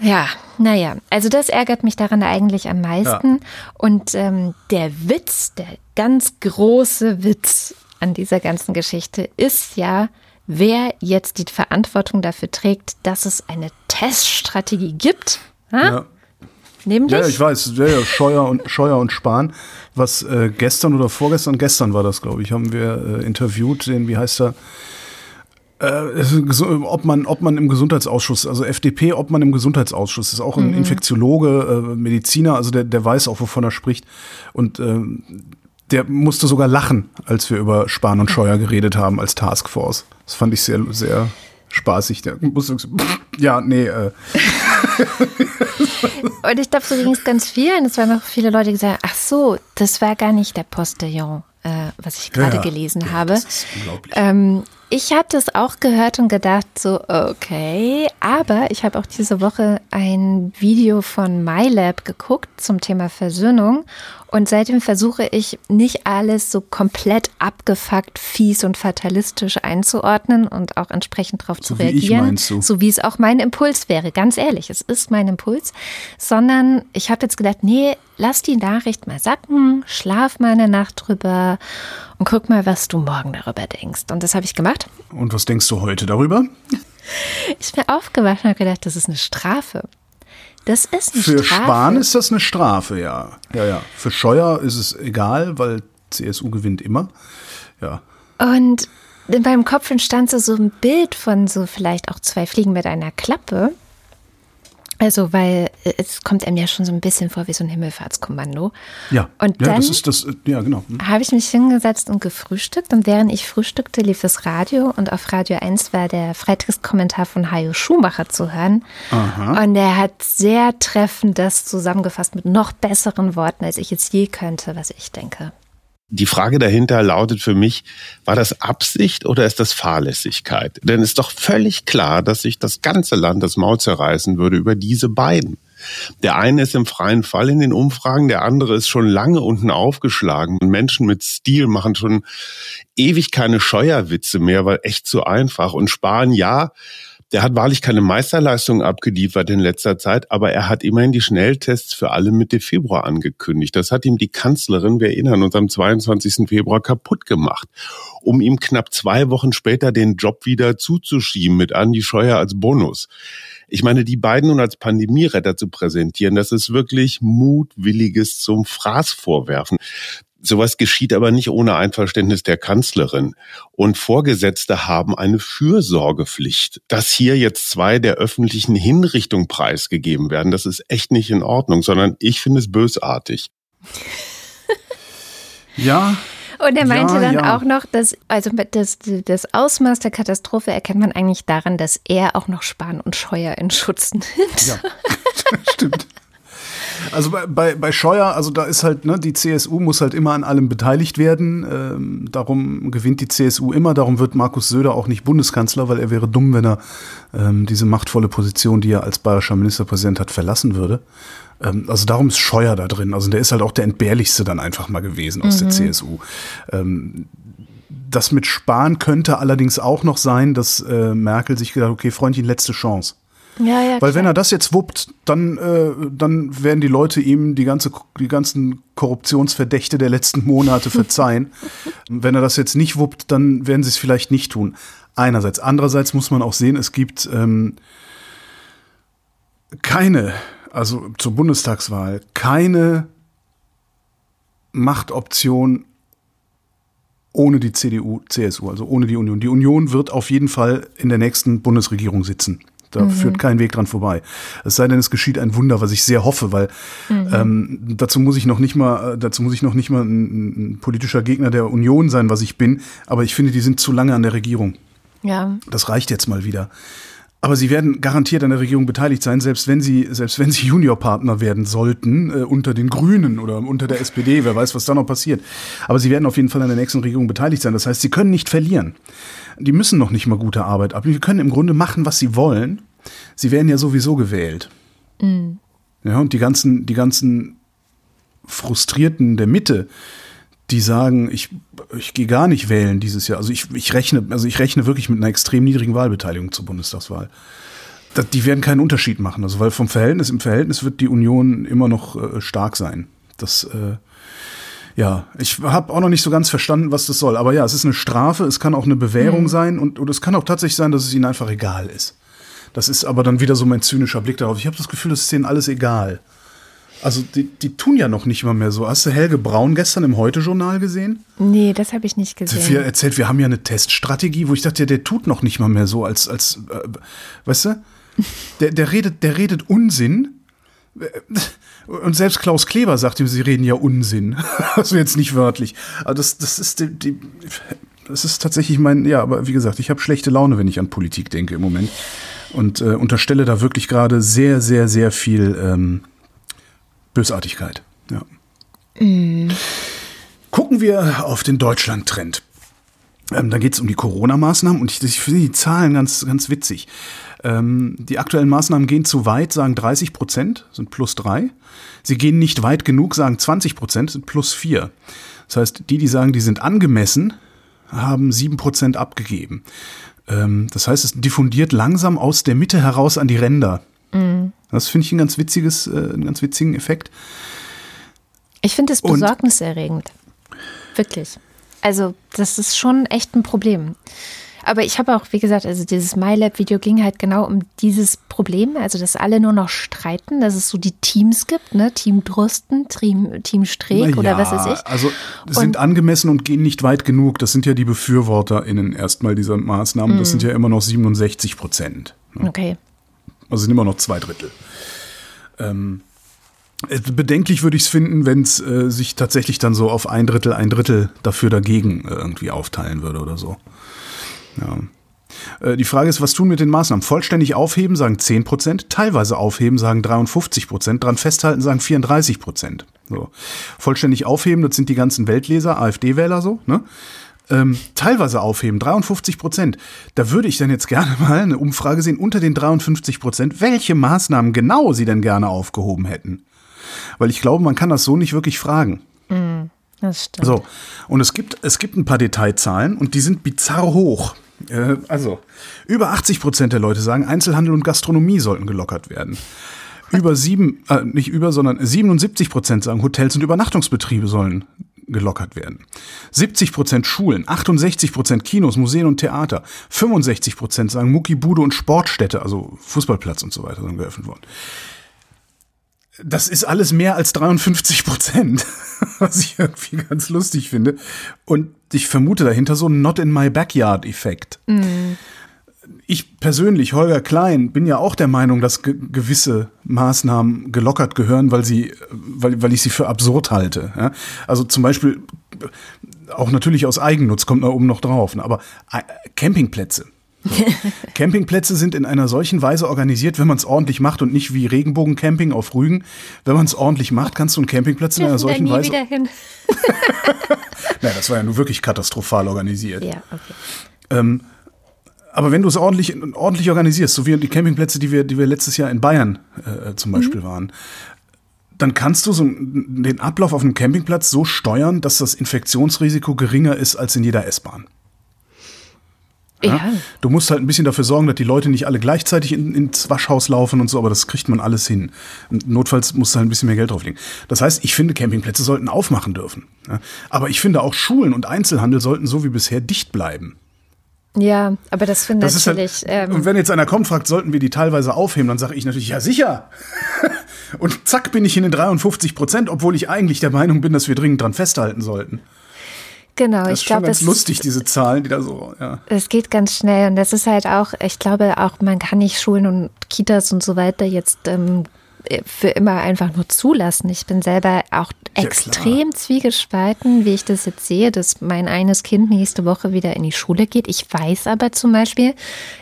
Ja, naja, also das ärgert mich daran eigentlich am meisten. Ja. Und ähm, der Witz, der ganz große Witz an dieser ganzen Geschichte ist ja, wer jetzt die Verantwortung dafür trägt, dass es eine Teststrategie gibt. Ja. Nämlich? Ja, ich weiß, ja, ja, Scheuer und Scheuer und Spahn. Was äh, gestern oder vorgestern, gestern war das, glaube ich, haben wir äh, interviewt, den, wie heißt er? Äh, ob man, ob man im Gesundheitsausschuss, also FDP, ob man im Gesundheitsausschuss ist, auch ein mhm. Infektiologe, äh, Mediziner, also der, der weiß auch, wovon er spricht. Und ähm, der musste sogar lachen, als wir über Spahn und Scheuer geredet haben als Taskforce. Das fand ich sehr, sehr spaßig. Der musste, ja, nee. Äh. und ich glaube, so ging es ganz vielen. Es waren noch viele Leute, die gesagt ach so, das war gar nicht der Postillon, äh, was ich gerade ja, gelesen ja, habe. Das ist unglaublich. Ähm, ich habe das auch gehört und gedacht, so, okay, aber ich habe auch diese Woche ein Video von MyLab geguckt zum Thema Versöhnung und seitdem versuche ich nicht alles so komplett abgefuckt, fies und fatalistisch einzuordnen und auch entsprechend darauf so zu reagieren. So wie es auch mein Impuls wäre. Ganz ehrlich, es ist mein Impuls. Sondern ich habe jetzt gedacht, nee, lass die Nachricht mal sacken, schlaf mal eine Nacht drüber und guck mal, was du morgen darüber denkst. Und das habe ich gemacht. Und was denkst du heute darüber? Ich bin aufgewacht und habe gedacht, das ist eine Strafe. Das ist eine Für Strafe. Spahn ist das eine Strafe, ja. Ja, ja. Für Scheuer ist es egal, weil CSU gewinnt immer. Ja. Und in meinem Kopf entstand so, so ein Bild von so vielleicht auch zwei Fliegen mit einer Klappe. Also, weil äh, es kommt einem ja schon so ein bisschen vor wie so ein Himmelfahrtskommando. Ja, und ja, dann das ist das, äh, ja, genau. Hm. Habe ich mich hingesetzt und gefrühstückt und während ich frühstückte, lief das Radio und auf Radio 1 war der Freitagskommentar von Hajo Schumacher zu hören. Aha. Und er hat sehr treffend das zusammengefasst mit noch besseren Worten, als ich jetzt je könnte, was ich denke. Die Frage dahinter lautet für mich, war das Absicht oder ist das Fahrlässigkeit? Denn es ist doch völlig klar, dass sich das ganze Land das Maul zerreißen würde über diese beiden. Der eine ist im freien Fall in den Umfragen, der andere ist schon lange unten aufgeschlagen. Und Menschen mit Stil machen schon ewig keine Scheuerwitze mehr, weil echt zu einfach. Und sparen, ja, der hat wahrlich keine Meisterleistung abgeliefert in letzter Zeit, aber er hat immerhin die Schnelltests für alle Mitte Februar angekündigt. Das hat ihm die Kanzlerin, wir erinnern uns, am 22. Februar kaputt gemacht, um ihm knapp zwei Wochen später den Job wieder zuzuschieben mit Andi Scheuer als Bonus. Ich meine, die beiden nun als Pandemieretter zu präsentieren, das ist wirklich mutwilliges zum Fraß vorwerfen. Sowas geschieht aber nicht ohne Einverständnis der Kanzlerin. Und Vorgesetzte haben eine Fürsorgepflicht. Dass hier jetzt zwei der öffentlichen Hinrichtung preisgegeben werden, das ist echt nicht in Ordnung, sondern ich finde es bösartig. ja, und er meinte ja, dann ja. auch noch, dass, also das, das Ausmaß der Katastrophe erkennt man eigentlich daran, dass er auch noch Spahn und Scheuer in Schutz nimmt. Ja, stimmt. Also bei, bei, bei Scheuer, also da ist halt, ne, die CSU muss halt immer an allem beteiligt werden. Ähm, darum gewinnt die CSU immer. Darum wird Markus Söder auch nicht Bundeskanzler, weil er wäre dumm, wenn er ähm, diese machtvolle Position, die er als bayerischer Ministerpräsident hat, verlassen würde. Ähm, also darum ist Scheuer da drin. Also der ist halt auch der entbehrlichste dann einfach mal gewesen aus mhm. der CSU. Ähm, das mit Spahn könnte allerdings auch noch sein, dass äh, Merkel sich gedacht, okay, Freundchen, letzte Chance. Ja, ja, Weil wenn er das jetzt wuppt, dann, äh, dann werden die Leute ihm die, ganze, die ganzen Korruptionsverdächte der letzten Monate verzeihen. wenn er das jetzt nicht wuppt, dann werden sie es vielleicht nicht tun. Einerseits. Andererseits muss man auch sehen, es gibt ähm, keine, also zur Bundestagswahl, keine Machtoption ohne die CDU, CSU, also ohne die Union. Die Union wird auf jeden Fall in der nächsten Bundesregierung sitzen. Da mhm. führt kein Weg dran vorbei. Es sei denn, es geschieht ein Wunder, was ich sehr hoffe, weil mhm. ähm, dazu muss ich noch nicht mal, äh, dazu muss ich noch nicht mal ein, ein, politischer Gegner der Union sein, was ich bin. Aber ich finde, die sind zu lange an der Regierung. Ja. Das reicht jetzt mal wieder. Aber sie werden garantiert an der Regierung beteiligt sein, selbst wenn sie, selbst wenn sie Juniorpartner werden sollten, äh, unter den Grünen oder unter der SPD, wer weiß, was da noch passiert. Aber sie werden auf jeden Fall an der nächsten Regierung beteiligt sein. Das heißt, sie können nicht verlieren. Die müssen noch nicht mal gute Arbeit ab. Die können im Grunde machen, was sie wollen. Sie werden ja sowieso gewählt. Mhm. Ja, und die ganzen, die ganzen Frustrierten der Mitte, die sagen, ich, ich gehe gar nicht wählen dieses Jahr. Also ich, ich rechne, also ich rechne wirklich mit einer extrem niedrigen Wahlbeteiligung zur Bundestagswahl. Das, die werden keinen Unterschied machen. Also weil vom Verhältnis, im Verhältnis wird die Union immer noch äh, stark sein. Das, äh, ja, ich habe auch noch nicht so ganz verstanden, was das soll. Aber ja, es ist eine Strafe, es kann auch eine Bewährung mhm. sein und, und es kann auch tatsächlich sein, dass es ihnen einfach egal ist. Das ist aber dann wieder so mein zynischer Blick darauf. Ich habe das Gefühl, es ist denen alles egal. Also die, die tun ja noch nicht mal mehr so. Hast du Helge Braun gestern im Heute-Journal gesehen? Nee, das habe ich nicht gesehen. Wir erzählt, wir haben ja eine Teststrategie, wo ich dachte, der tut noch nicht mal mehr so, als, als äh, weißt du? Der, der, redet, der redet Unsinn. Und selbst Klaus Kleber sagt ihm, sie reden ja Unsinn. Also jetzt nicht wörtlich. Aber das, das ist die, die das ist tatsächlich mein, ja, aber wie gesagt, ich habe schlechte Laune, wenn ich an Politik denke im Moment. Und äh, unterstelle da wirklich gerade sehr, sehr, sehr viel ähm, Bösartigkeit. Ja. Mm. Gucken wir auf den Deutschland-Trend. Ähm, da geht es um die Corona-Maßnahmen und ich, ich finde die Zahlen ganz, ganz witzig. Ähm, die aktuellen Maßnahmen gehen zu weit, sagen 30 Prozent, sind plus drei. Sie gehen nicht weit genug, sagen 20 Prozent, sind plus vier. Das heißt, die, die sagen, die sind angemessen, haben sieben Prozent abgegeben. Ähm, das heißt, es diffundiert langsam aus der Mitte heraus an die Ränder. Mhm. Das finde ich ein ganz witziges, äh, einen ganz witzigen Effekt. Ich finde es besorgniserregend. Wirklich. Also, das ist schon echt ein Problem. Aber ich habe auch, wie gesagt, also dieses MyLab-Video ging halt genau um dieses Problem, also dass alle nur noch streiten, dass es so die Teams gibt, ne? Team Drosten, Team, Team Streeck ja, oder was weiß ich. Also sind und, angemessen und gehen nicht weit genug. Das sind ja die BefürworterInnen erstmal dieser Maßnahmen. Das sind ja immer noch 67 Prozent. Ne? Okay. Also sind immer noch zwei Drittel. Ähm, Bedenklich würde ich es finden, wenn es äh, sich tatsächlich dann so auf ein Drittel, ein Drittel dafür dagegen äh, irgendwie aufteilen würde oder so. Ja. Äh, die Frage ist, was tun mit den Maßnahmen? Vollständig aufheben, sagen 10 Prozent. Teilweise aufheben, sagen 53 Prozent. Dran festhalten, sagen 34 Prozent. So. Vollständig aufheben, das sind die ganzen Weltleser, AfD-Wähler so, ne? Ähm, teilweise aufheben, 53 Prozent. Da würde ich dann jetzt gerne mal eine Umfrage sehen unter den 53 Prozent, welche Maßnahmen genau sie denn gerne aufgehoben hätten. Weil ich glaube, man kann das so nicht wirklich fragen. Mm, das stimmt. So, und es gibt, es gibt ein paar Detailzahlen und die sind bizarr hoch. Äh, also, über 80 Prozent der Leute sagen, Einzelhandel und Gastronomie sollten gelockert werden. Über sieben, äh, nicht über, sondern 77 Prozent sagen, Hotels und Übernachtungsbetriebe sollen gelockert werden. 70 Prozent Schulen, 68 Prozent Kinos, Museen und Theater, 65 Prozent sagen Muckibude und Sportstätte, also Fußballplatz und so weiter, sind geöffnet worden. Das ist alles mehr als 53 Prozent, was ich irgendwie ganz lustig finde. Und ich vermute dahinter so ein Not in my backyard-Effekt. Mhm. Ich persönlich, Holger Klein, bin ja auch der Meinung, dass ge gewisse Maßnahmen gelockert gehören, weil sie, weil, weil ich sie für absurd halte. Ja? Also zum Beispiel auch natürlich aus Eigennutz kommt da oben noch drauf. Ne? Aber äh, Campingplätze Campingplätze sind in einer solchen Weise organisiert, wenn man es ordentlich macht und nicht wie Regenbogencamping auf Rügen. Wenn man es ordentlich macht, kannst du einen Campingplatz in einer solchen Weise. Wieder hin. naja, das war ja nur wirklich katastrophal organisiert. Ja, okay. Ähm, aber wenn du es ordentlich, ordentlich organisierst, so wie die Campingplätze, die wir, die wir letztes Jahr in Bayern äh, zum Beispiel mhm. waren, dann kannst du so den Ablauf auf einem Campingplatz so steuern, dass das Infektionsrisiko geringer ist als in jeder S-Bahn. Ja? ja? Du musst halt ein bisschen dafür sorgen, dass die Leute nicht alle gleichzeitig in, ins Waschhaus laufen und so, aber das kriegt man alles hin. Notfalls musst du halt ein bisschen mehr Geld drauflegen. Das heißt, ich finde, Campingplätze sollten aufmachen dürfen. Ja? Aber ich finde auch Schulen und Einzelhandel sollten so wie bisher dicht bleiben. Ja, aber das finde ich halt, natürlich. Halt, ähm, und wenn jetzt einer kommt, fragt, sollten wir die teilweise aufheben, dann sage ich natürlich, ja sicher. und zack bin ich in den 53 Prozent, obwohl ich eigentlich der Meinung bin, dass wir dringend dran festhalten sollten. Genau, das ich glaube, es ist lustig diese Zahlen, die da so. Ja. Es geht ganz schnell und das ist halt auch, ich glaube auch, man kann nicht Schulen und Kitas und so weiter jetzt ähm, für immer einfach nur zulassen. Ich bin selber auch ja, extrem klar. zwiegespalten, wie ich das jetzt sehe, dass mein eines Kind nächste Woche wieder in die Schule geht. Ich weiß aber zum Beispiel,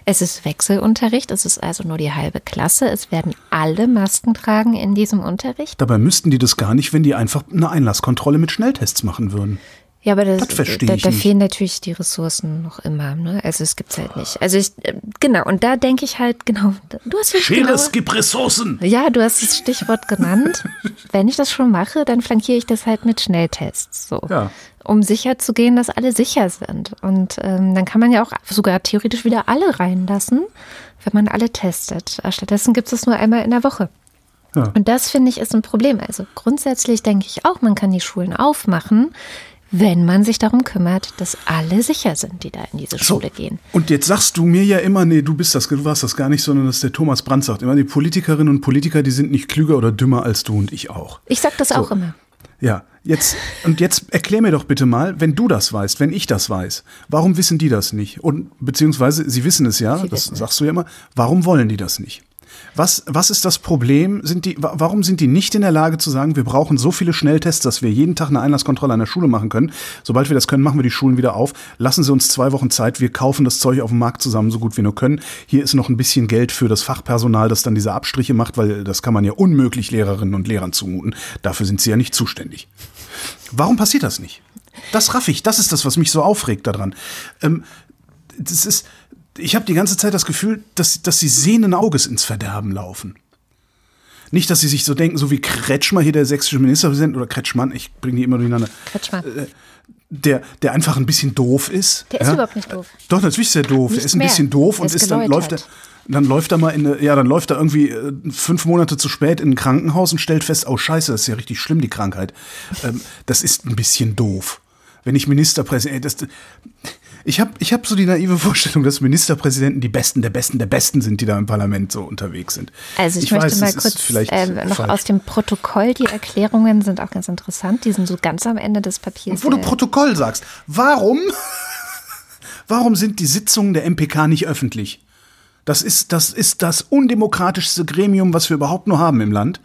es ist Wechselunterricht, es ist also nur die halbe Klasse. Es werden alle Masken tragen in diesem Unterricht. Dabei müssten die das gar nicht, wenn die einfach eine Einlasskontrolle mit Schnelltests machen würden. Ja, aber das, das da, da fehlen natürlich die Ressourcen noch immer. Ne? Also es gibt es halt nicht. Also ich, äh, genau, und da denke ich halt, genau, du hast Schere, genau, es gibt Ressourcen. Ja, du hast das Stichwort genannt. Wenn ich das schon mache, dann flankiere ich das halt mit Schnelltests. So. Ja. Um sicher zu gehen, dass alle sicher sind. Und ähm, dann kann man ja auch sogar theoretisch wieder alle reinlassen, wenn man alle testet. Stattdessen gibt es es nur einmal in der Woche. Ja. Und das finde ich ist ein Problem. Also grundsätzlich denke ich auch, man kann die Schulen aufmachen wenn man sich darum kümmert, dass alle sicher sind, die da in diese So, Schule gehen. Und jetzt sagst du mir ja immer, nee, du bist das, du warst das gar nicht, sondern dass der Thomas Brandt sagt immer, die Politikerinnen und Politiker, die sind nicht klüger oder dümmer als du und ich auch. Ich sag das auch immer. Ja, jetzt, und jetzt erklär mir doch bitte mal, wenn du das weißt, wenn ich das weiß, warum wissen die das nicht? Und beziehungsweise, sie wissen es ja, Sie das wissen sagst du ja immer, warum wollen die das nicht? Was, was ist das Problem? Sind die, wa- warum sind die nicht in der Lage zu sagen, wir brauchen so viele Schnelltests, dass wir jeden Tag eine Einlasskontrolle an der Schule machen können? Sobald wir das können, machen wir die Schulen wieder auf. Lassen Sie uns zwei Wochen Zeit. Wir kaufen das Zeug auf dem Markt zusammen, so gut wir nur können. Hier ist noch ein bisschen Geld für das Fachpersonal, das dann diese Abstriche macht, weil das kann man ja unmöglich Lehrerinnen und Lehrern zumuten. Dafür sind sie ja nicht zuständig. Warum passiert das nicht? Das raff ich. Das ist das, was mich so aufregt daran. Ähm, das ist, ich habe die ganze Zeit das Gefühl, dass, dass sie sehenden Auges ins Verderben laufen. Nicht, dass sie sich so denken, so wie Kretschmer hier, der sächsische Ministerpräsident, oder Kretschmann, ich bringe die immer durcheinander, Kretschmann. der, der einfach ein bisschen doof ist. Der ist überhaupt nicht doof. Doch, natürlich ist er doof. Nicht der ist ein mehr. bisschen doof Der und ist ist dann läuft er, dann läuft er mal in eine, ja, dann läuft er irgendwie äh, fünf Monate zu spät in ein Krankenhaus und stellt fest, oh Scheiße, das ist ja richtig schlimm, die Krankheit. Ähm, das ist ein bisschen doof. Wenn ich Ministerpräsident, das, ich habe ich hab so die naive Vorstellung, dass Ministerpräsidenten die Besten der Besten der Besten sind, die da im Parlament so unterwegs sind. Also ich, möchte weiß, mal kurz ähm, noch falsch. aus dem Protokoll, die Erklärungen sind auch ganz interessant. Die sind so ganz am Ende des Papiers. Wo du äh, Protokoll sagst. Warum? Warum sind die Sitzungen der MPK nicht öffentlich? Das ist, das ist das undemokratischste Gremium, was wir überhaupt nur haben im Land.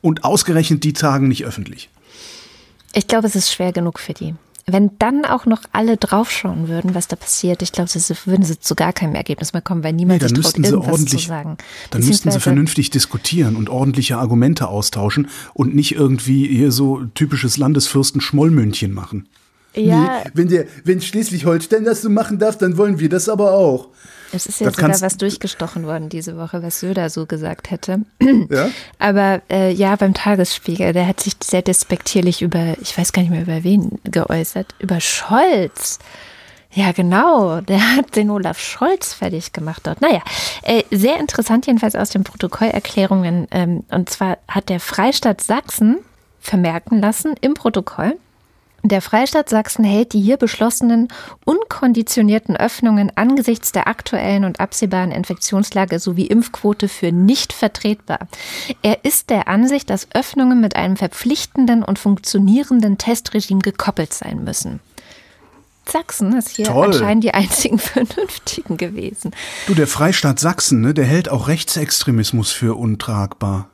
Und ausgerechnet die tagen nicht öffentlich. Ich glaube, es ist schwer genug für die. Wenn dann auch noch alle draufschauen würden, was da passiert, ich glaube, sie würden sie zu gar keinem Ergebnis mehr kommen, weil niemand dann sich traut, müssten sie irgendwas ordentlich, zu sagen. dann müssten sie vernünftig diskutieren und ordentliche Argumente austauschen und nicht irgendwie hier so typisches Landesfürsten-Schmollmündchen machen. Ja, wenn der, wenn Schleswig-Holstein das so machen darf, dann wollen wir das aber auch. Es ist ja das sogar was durchgestochen worden diese Woche, was Söder so gesagt hätte. Ja? Aber äh, ja, beim Tagesspiegel, der hat sich sehr despektierlich über, ich weiß gar nicht mehr über wen geäußert, über Scholz. Ja, genau. Der hat den Olaf Scholz fertig gemacht dort. Naja, äh, sehr interessant jedenfalls aus den Protokollerklärungen. Ähm, und zwar hat der Freistaat Sachsen vermerken lassen im Protokoll, der Freistaat Sachsen hält die hier beschlossenen unkonditionierten Öffnungen angesichts der aktuellen und absehbaren Infektionslage sowie Impfquote für nicht vertretbar. Er ist der Ansicht, dass Öffnungen mit einem verpflichtenden und funktionierenden Testregime gekoppelt sein müssen. Sachsen ist hier Toll. anscheinend die einzigen Vernünftigen gewesen. Du, der Freistaat Sachsen, ne, der hält auch Rechtsextremismus für untragbar.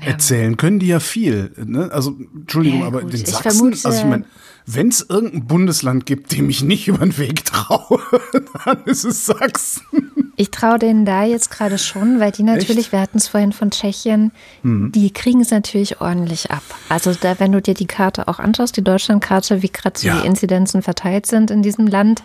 Erzählen können die ja viel. Ne? Also, Entschuldigung, Ja, aber den Ich Sachsen, vermute- also ich meine, wenn es irgendein Bundesland gibt, dem ich nicht über den Weg traue, dann ist es Sachsen. Ich traue denen da jetzt gerade schon, weil die natürlich, Echt? wir hatten es vorhin von Tschechien, die kriegen es natürlich ordentlich ab. Also da, wenn du dir die Karte auch anschaust, die Deutschlandkarte, wie gerade so Ja. die Inzidenzen verteilt sind in diesem Land,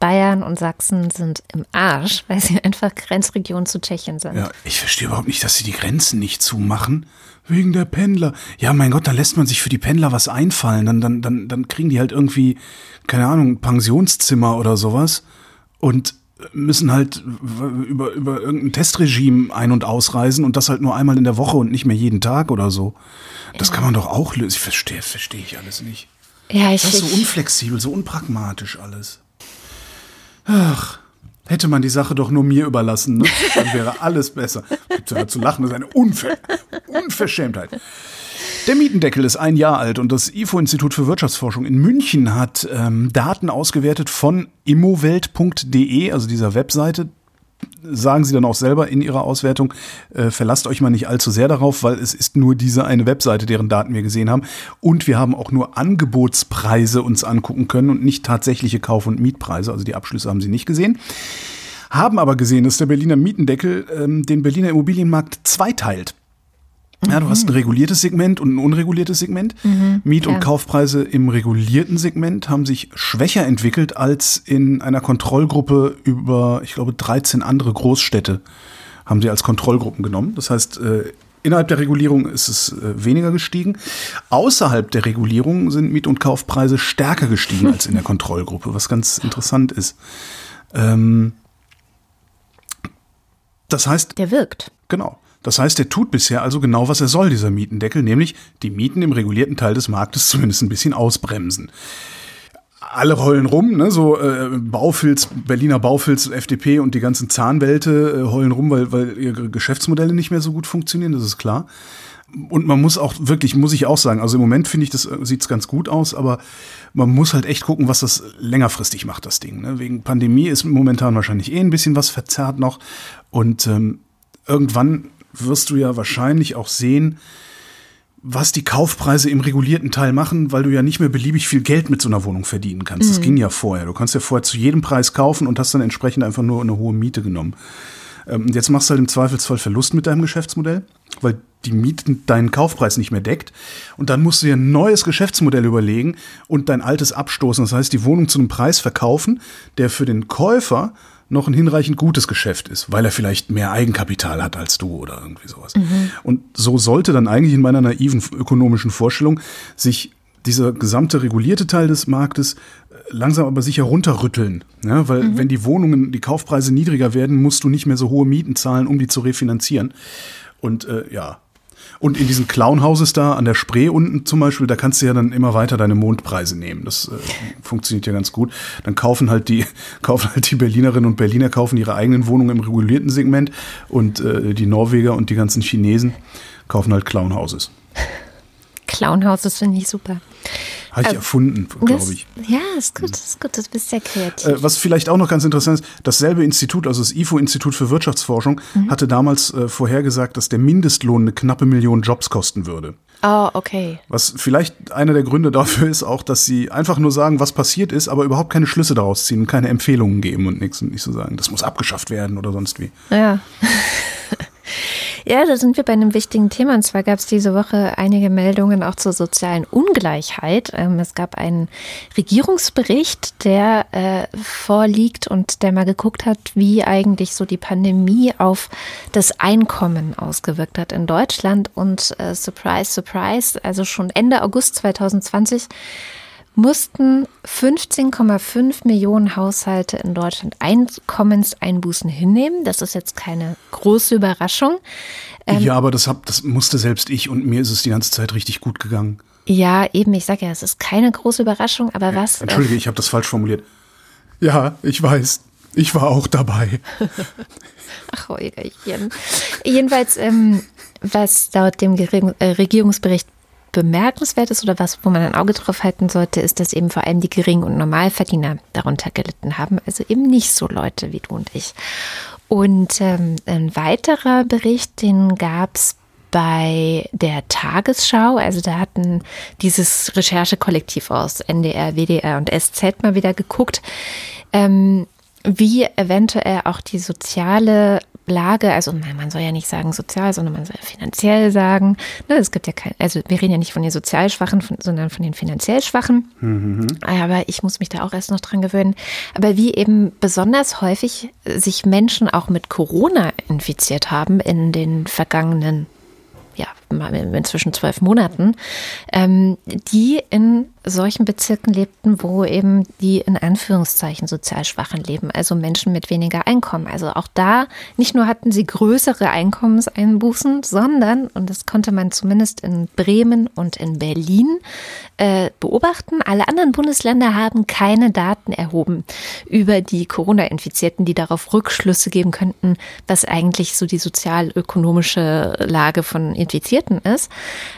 Bayern und Sachsen sind im Arsch, weil sie einfach Grenzregion zu Tschechien sind. Ja, ich verstehe überhaupt nicht, dass sie die Grenzen nicht zumachen. Wegen der Pendler. Ja, mein Gott, dann lässt man sich für die Pendler was einfallen. Dann, dann, dann, dann kriegen die halt irgendwie, keine Ahnung, Pensionszimmer oder sowas und müssen halt über, über irgendein Testregime ein- und ausreisen und das halt nur einmal in der Woche und nicht mehr jeden Tag oder so. Das kann man doch auch lösen. Ich verstehe, verstehe ich alles nicht. Ja, ich, Das ist so unflexibel, so unpragmatisch alles. Ach, hätte man die Sache doch nur mir überlassen, ne? dann wäre alles besser. Zu lachen, das ist eine Unver Unverschämtheit. Der Mietendeckel ist ein Jahr alt und das IFO-Institut für Wirtschaftsforschung in München hat ähm, Daten ausgewertet von immowelt.de, also dieser Webseite. Sagen Sie dann auch selber in Ihrer Auswertung, äh, verlasst euch mal nicht allzu sehr darauf, weil es ist nur diese eine Webseite, deren Daten wir gesehen haben. Und wir haben auch nur Angebotspreise uns angucken können und nicht tatsächliche Kauf- und Mietpreise. Also die Abschlüsse haben Sie nicht gesehen. Haben aber gesehen, dass der Berliner Mietendeckel ähm, den Berliner Immobilienmarkt zweiteilt. Ja, du hast ein reguliertes Segment und ein unreguliertes Segment. Miet- und klar. Kaufpreise im regulierten Segment haben sich schwächer entwickelt als in einer Kontrollgruppe über, ich glaube, 13 andere Großstädte haben sie als Kontrollgruppen genommen. Das heißt, äh, innerhalb der Regulierung ist es äh, weniger gestiegen. Außerhalb der Regulierung sind Miet- und Kaufpreise stärker gestiegen als in der Kontrollgruppe, was ganz interessant ist. Ähm, das heißt, der wirkt. Genau. Das heißt, er tut bisher also genau, was er soll, dieser Mietendeckel, nämlich die Mieten im regulierten Teil des Marktes zumindest ein bisschen ausbremsen. Alle heulen rum, ne? so äh, Baufilz, Berliner Baufilz, FDP und die ganzen Zahnwelte äh, heulen rum, weil, weil ihre Geschäftsmodelle nicht mehr so gut funktionieren, das ist klar. Und man muss auch wirklich, muss ich auch sagen, also im Moment finde ich, das äh, sieht's ganz gut aus, aber man muss halt echt gucken, was das längerfristig macht, das Ding. Ne? Wegen Pandemie ist momentan wahrscheinlich eh ein bisschen was verzerrt noch. Und ähm, irgendwann wirst du ja wahrscheinlich auch sehen, was die Kaufpreise im regulierten Teil machen, weil du ja nicht mehr beliebig viel Geld mit so einer Wohnung verdienen kannst. Mhm. Das ging ja vorher. Du kannst ja vorher zu jedem Preis kaufen und hast dann entsprechend einfach nur eine hohe Miete genommen. Ähm, jetzt machst du halt im Zweifelsfall Verlust mit deinem Geschäftsmodell, weil die Miete deinen Kaufpreis nicht mehr deckt. Und dann musst du dir ein neues Geschäftsmodell überlegen und dein altes abstoßen. Das heißt, die Wohnung zu einem Preis verkaufen, der für den Käufer noch ein hinreichend gutes Geschäft ist, weil er vielleicht mehr Eigenkapital hat als du oder irgendwie sowas. Mhm. Und so sollte dann eigentlich in meiner naiven ökonomischen Vorstellung sich dieser gesamte regulierte Teil des Marktes äh, langsam aber sicher runterrütteln. Ja, weil mhm. wenn die Wohnungen, die Kaufpreise niedriger werden, musst du nicht mehr so hohe Mieten zahlen, um die zu refinanzieren. Und äh, ja, und in diesen Clownhouses da an der Spree unten zum Beispiel, da kannst du ja dann immer weiter deine Mondpreise nehmen. Das äh, funktioniert ja ganz gut. Dann kaufen halt die, kaufen halt die Berlinerinnen und Berliner kaufen ihre eigenen Wohnungen im regulierten Segment und äh, die Norweger und die ganzen Chinesen kaufen halt Clownhouses. Clownhouses finde ich super. Habe ich äh, erfunden, glaube ich. Ja, ist gut, ist gut, du bist sehr kreativ. Äh, was vielleicht auch noch ganz interessant ist, dasselbe Institut, also das IFO-Institut für Wirtschaftsforschung, mhm. hatte damals äh, vorhergesagt, dass der Mindestlohn eine knappe Million Jobs kosten würde. Oh, okay. Was vielleicht einer der Gründe dafür ist auch, dass sie einfach nur sagen, was passiert ist, aber überhaupt keine Schlüsse daraus ziehen und keine Empfehlungen geben und nichts und nicht so sagen, das muss abgeschafft werden oder sonst wie. Ja. Ja, da sind wir bei einem wichtigen Thema. Und zwar gab es diese Woche einige Meldungen auch zur sozialen Ungleichheit. Ähm, es gab einen Regierungsbericht, der äh, vorliegt und der mal geguckt hat, wie eigentlich so die Pandemie auf das Einkommen ausgewirkt hat in Deutschland. Und äh, surprise, surprise, also schon Ende August 2020 mussten 15,5 Millionen Haushalte in Deutschland Einkommenseinbußen hinnehmen. Das ist jetzt keine große Überraschung. Ähm, ja, aber das, hab, das musste selbst ich und mir ist es die ganze Zeit richtig gut gegangen. Ja, eben, ich sage ja, es ist keine große Überraschung, aber was. Entschuldige, äh, ich habe das falsch formuliert. Ja, ich weiß. Ich war auch dabei. Ach, Holgerchen. Jedenfalls, ähm, was laut dem äh, Regierungsbericht bemerkenswert ist oder was, wo man ein Auge drauf halten sollte, ist, dass eben vor allem die Gering- und Normalverdiener darunter gelitten haben. Also eben nicht so Leute wie du und ich. Und ähm, ein weiterer Bericht, den gab es bei der Tagesschau. Also da hatten dieses Recherchekollektiv aus NDR, WDR und SZ mal wieder geguckt, ähm, wie eventuell auch die soziale Lage, also man soll ja nicht sagen sozial, sondern man soll ja finanziell sagen. Ne, es gibt ja kein, also wir reden ja nicht von den sozial Schwachen, von, sondern von den finanziell Schwachen. Mhm. Aber ich muss mich da auch erst noch dran gewöhnen. Aber wie eben besonders häufig sich Menschen auch mit Corona infiziert haben in den vergangenen ja, inzwischen zwölf Monaten, ähm, die in solchen Bezirken lebten, wo eben die in Anführungszeichen sozial Schwachen leben, also Menschen mit weniger Einkommen. Also auch da nicht nur hatten sie größere Einkommenseinbußen, sondern, und das konnte man zumindest in Bremen und in Berlin äh, beobachten, alle anderen Bundesländer haben keine Daten erhoben über die Corona-Infizierten, die darauf Rückschlüsse geben könnten, was eigentlich so die sozial-ökonomische Lage von Infizierten ist.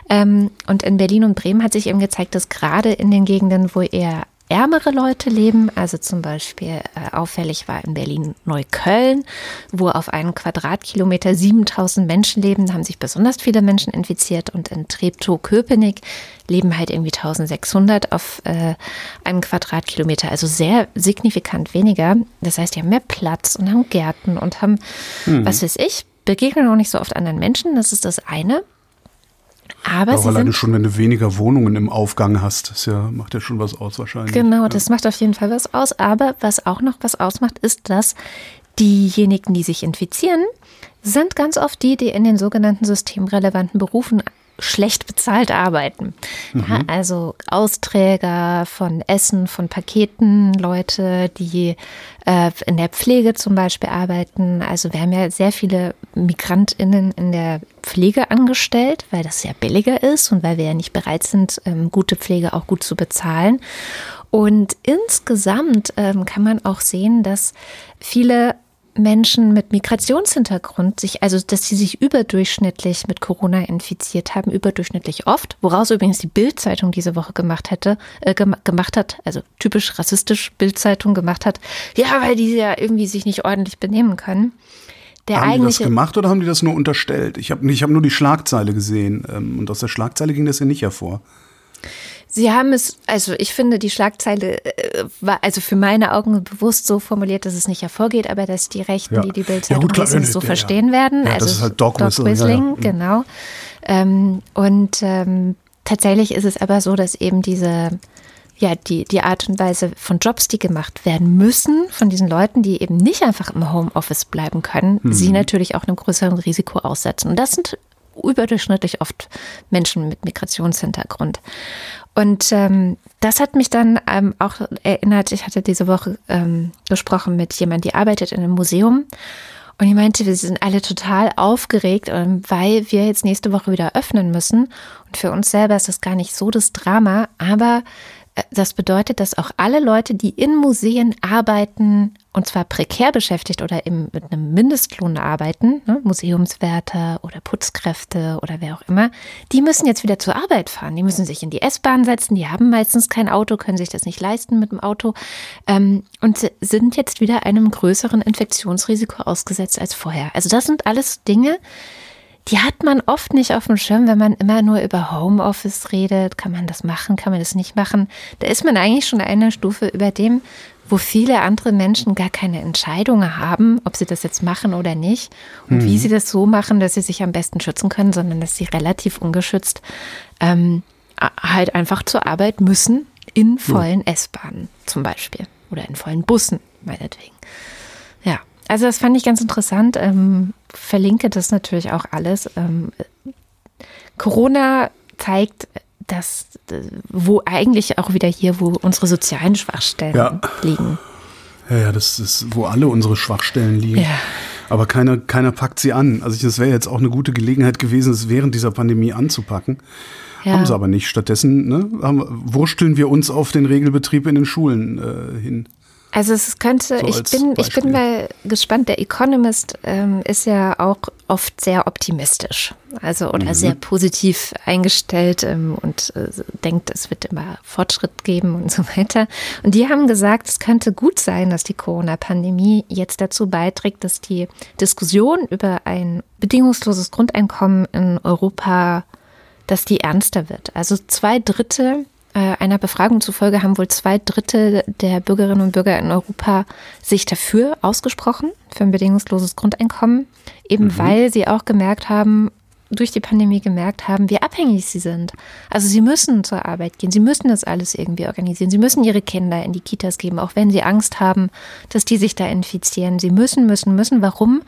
Ähm, und in Berlin und Bremen hat sich eben gezeigt, dass gerade in den Gegenden, wo eher ärmere Leute leben. Also zum Beispiel äh, auffällig war in Berlin Neukölln, wo auf einen Quadratkilometer 7000 Menschen leben. Da haben sich besonders viele Menschen infiziert. Und in Treptow-Köpenick leben halt irgendwie 1600 auf äh, einem Quadratkilometer. Also sehr signifikant weniger. Das heißt, die haben mehr Platz und haben Gärten und haben, mhm. was weiß ich, begegnen auch nicht so oft anderen Menschen. Das ist das eine. Aber, Aber alleine schon, wenn du weniger Wohnungen im Aufgang hast, das ja, macht ja schon was aus wahrscheinlich. Genau, ja. das macht auf jeden Fall was aus. Aber was auch noch was ausmacht, ist, dass diejenigen, die sich infizieren, sind ganz oft die, die in den sogenannten systemrelevanten Berufen schlecht bezahlt arbeiten. Mhm. Ja, also Austräger von Essen, von Paketen, Leute, die äh, in der Pflege zum Beispiel arbeiten. Also wir haben ja sehr viele MigrantInnen in der Pflege angestellt, weil das ja billiger ist und weil wir ja nicht bereit sind, ähm, gute Pflege auch gut zu bezahlen. Und insgesamt ähm, kann man auch sehen, dass viele Menschen mit Migrationshintergrund sich, also dass sie sich überdurchschnittlich mit Corona infiziert haben, überdurchschnittlich oft, woraus übrigens die Bildzeitung diese Woche gemacht hätte, äh, gemacht hat, also typisch rassistisch Bildzeitung gemacht hat, ja, weil die ja irgendwie sich nicht ordentlich benehmen können. Der haben die das gemacht oder haben die das nur unterstellt? Ich habe ich hab nur die Schlagzeile gesehen ähm, und aus der Schlagzeile ging das ja nicht hervor. Sie haben es, also ich finde, die Schlagzeile äh, war also für meine Augen bewusst so formuliert, dass es nicht hervorgeht, aber dass die Rechten, ja. die die Bildzeitung ja, lesen, es so verstehen ja. werden. Ja, also das ist halt Dog, Dog Whistling, genau. Ähm, und ähm, tatsächlich ist es aber so, dass eben diese ja, die, die Art und Weise von Jobs, die gemacht werden müssen, von diesen Leuten, die eben nicht einfach im Homeoffice bleiben können, mhm. sie natürlich auch einem größeren Risiko aussetzen. Und das sind überdurchschnittlich oft Menschen mit Migrationshintergrund. Und ähm, das hat mich dann ähm, auch erinnert, ich hatte diese Woche ähm, gesprochen mit jemandem, die arbeitet in einem Museum. Und ich meinte, wir sind alle total aufgeregt, ähm, weil wir jetzt nächste Woche wieder öffnen müssen. Und für uns selber ist das gar nicht so das Drama, aber das bedeutet, dass auch alle Leute, die in Museen arbeiten, und zwar prekär beschäftigt oder im, mit einem Mindestlohn arbeiten, ne, Museumswärter oder Putzkräfte oder wer auch immer, die müssen jetzt wieder zur Arbeit fahren. Die müssen sich in die S-Bahn setzen, die haben meistens kein Auto, können sich das nicht leisten mit dem Auto ähm, und sind jetzt wieder einem größeren Infektionsrisiko ausgesetzt als vorher. Also das sind alles Dinge, die hat man oft nicht auf dem Schirm, wenn man immer nur über Homeoffice redet. Kann man das machen, kann man das nicht machen? Da ist man eigentlich schon eine Stufe über dem, wo viele andere Menschen gar keine Entscheidungen haben, ob sie das jetzt machen oder nicht und mhm. wie sie das so machen, dass sie sich am besten schützen können, sondern dass sie relativ ungeschützt ähm, halt einfach zur Arbeit müssen in vollen mhm. S-Bahnen zum Beispiel oder in vollen Bussen meinetwegen. Also das fand ich ganz interessant. Ähm, verlinke das natürlich auch alles. Ähm, Corona zeigt, dass wo eigentlich auch wieder hier, wo unsere sozialen Schwachstellen ja. liegen. Ja, ja, das ist, wo alle unsere Schwachstellen liegen. Ja. Aber keiner, keiner packt sie an. Also das wäre jetzt auch eine gute Gelegenheit gewesen, es während dieser Pandemie anzupacken. Ja. Haben sie aber nicht. Stattdessen ne, haben, wursteln wir uns auf den Regelbetrieb in den Schulen äh, hin. Also es könnte, so ich bin, ich bin mal gespannt. Der Economist ähm, ist ja auch oft sehr optimistisch, also oder mhm. sehr positiv eingestellt ähm, und äh, denkt, es wird immer Fortschritt geben und so weiter. Und die haben gesagt, es könnte gut sein, dass die Corona-Pandemie jetzt dazu beiträgt, dass die Diskussion über ein bedingungsloses Grundeinkommen in Europa, dass die ernster wird. Also zwei Drittel einer Befragung zufolge haben wohl zwei Drittel der Bürgerinnen und Bürger in Europa sich dafür ausgesprochen, für ein bedingungsloses Grundeinkommen, eben mhm. weil sie auch gemerkt haben, durch die Pandemie gemerkt haben, wie abhängig sie sind. Also sie müssen zur Arbeit gehen, sie müssen das alles irgendwie organisieren, sie müssen ihre Kinder in die Kitas geben, auch wenn sie Angst haben, dass die sich da infizieren. Sie müssen, müssen, müssen. Warum?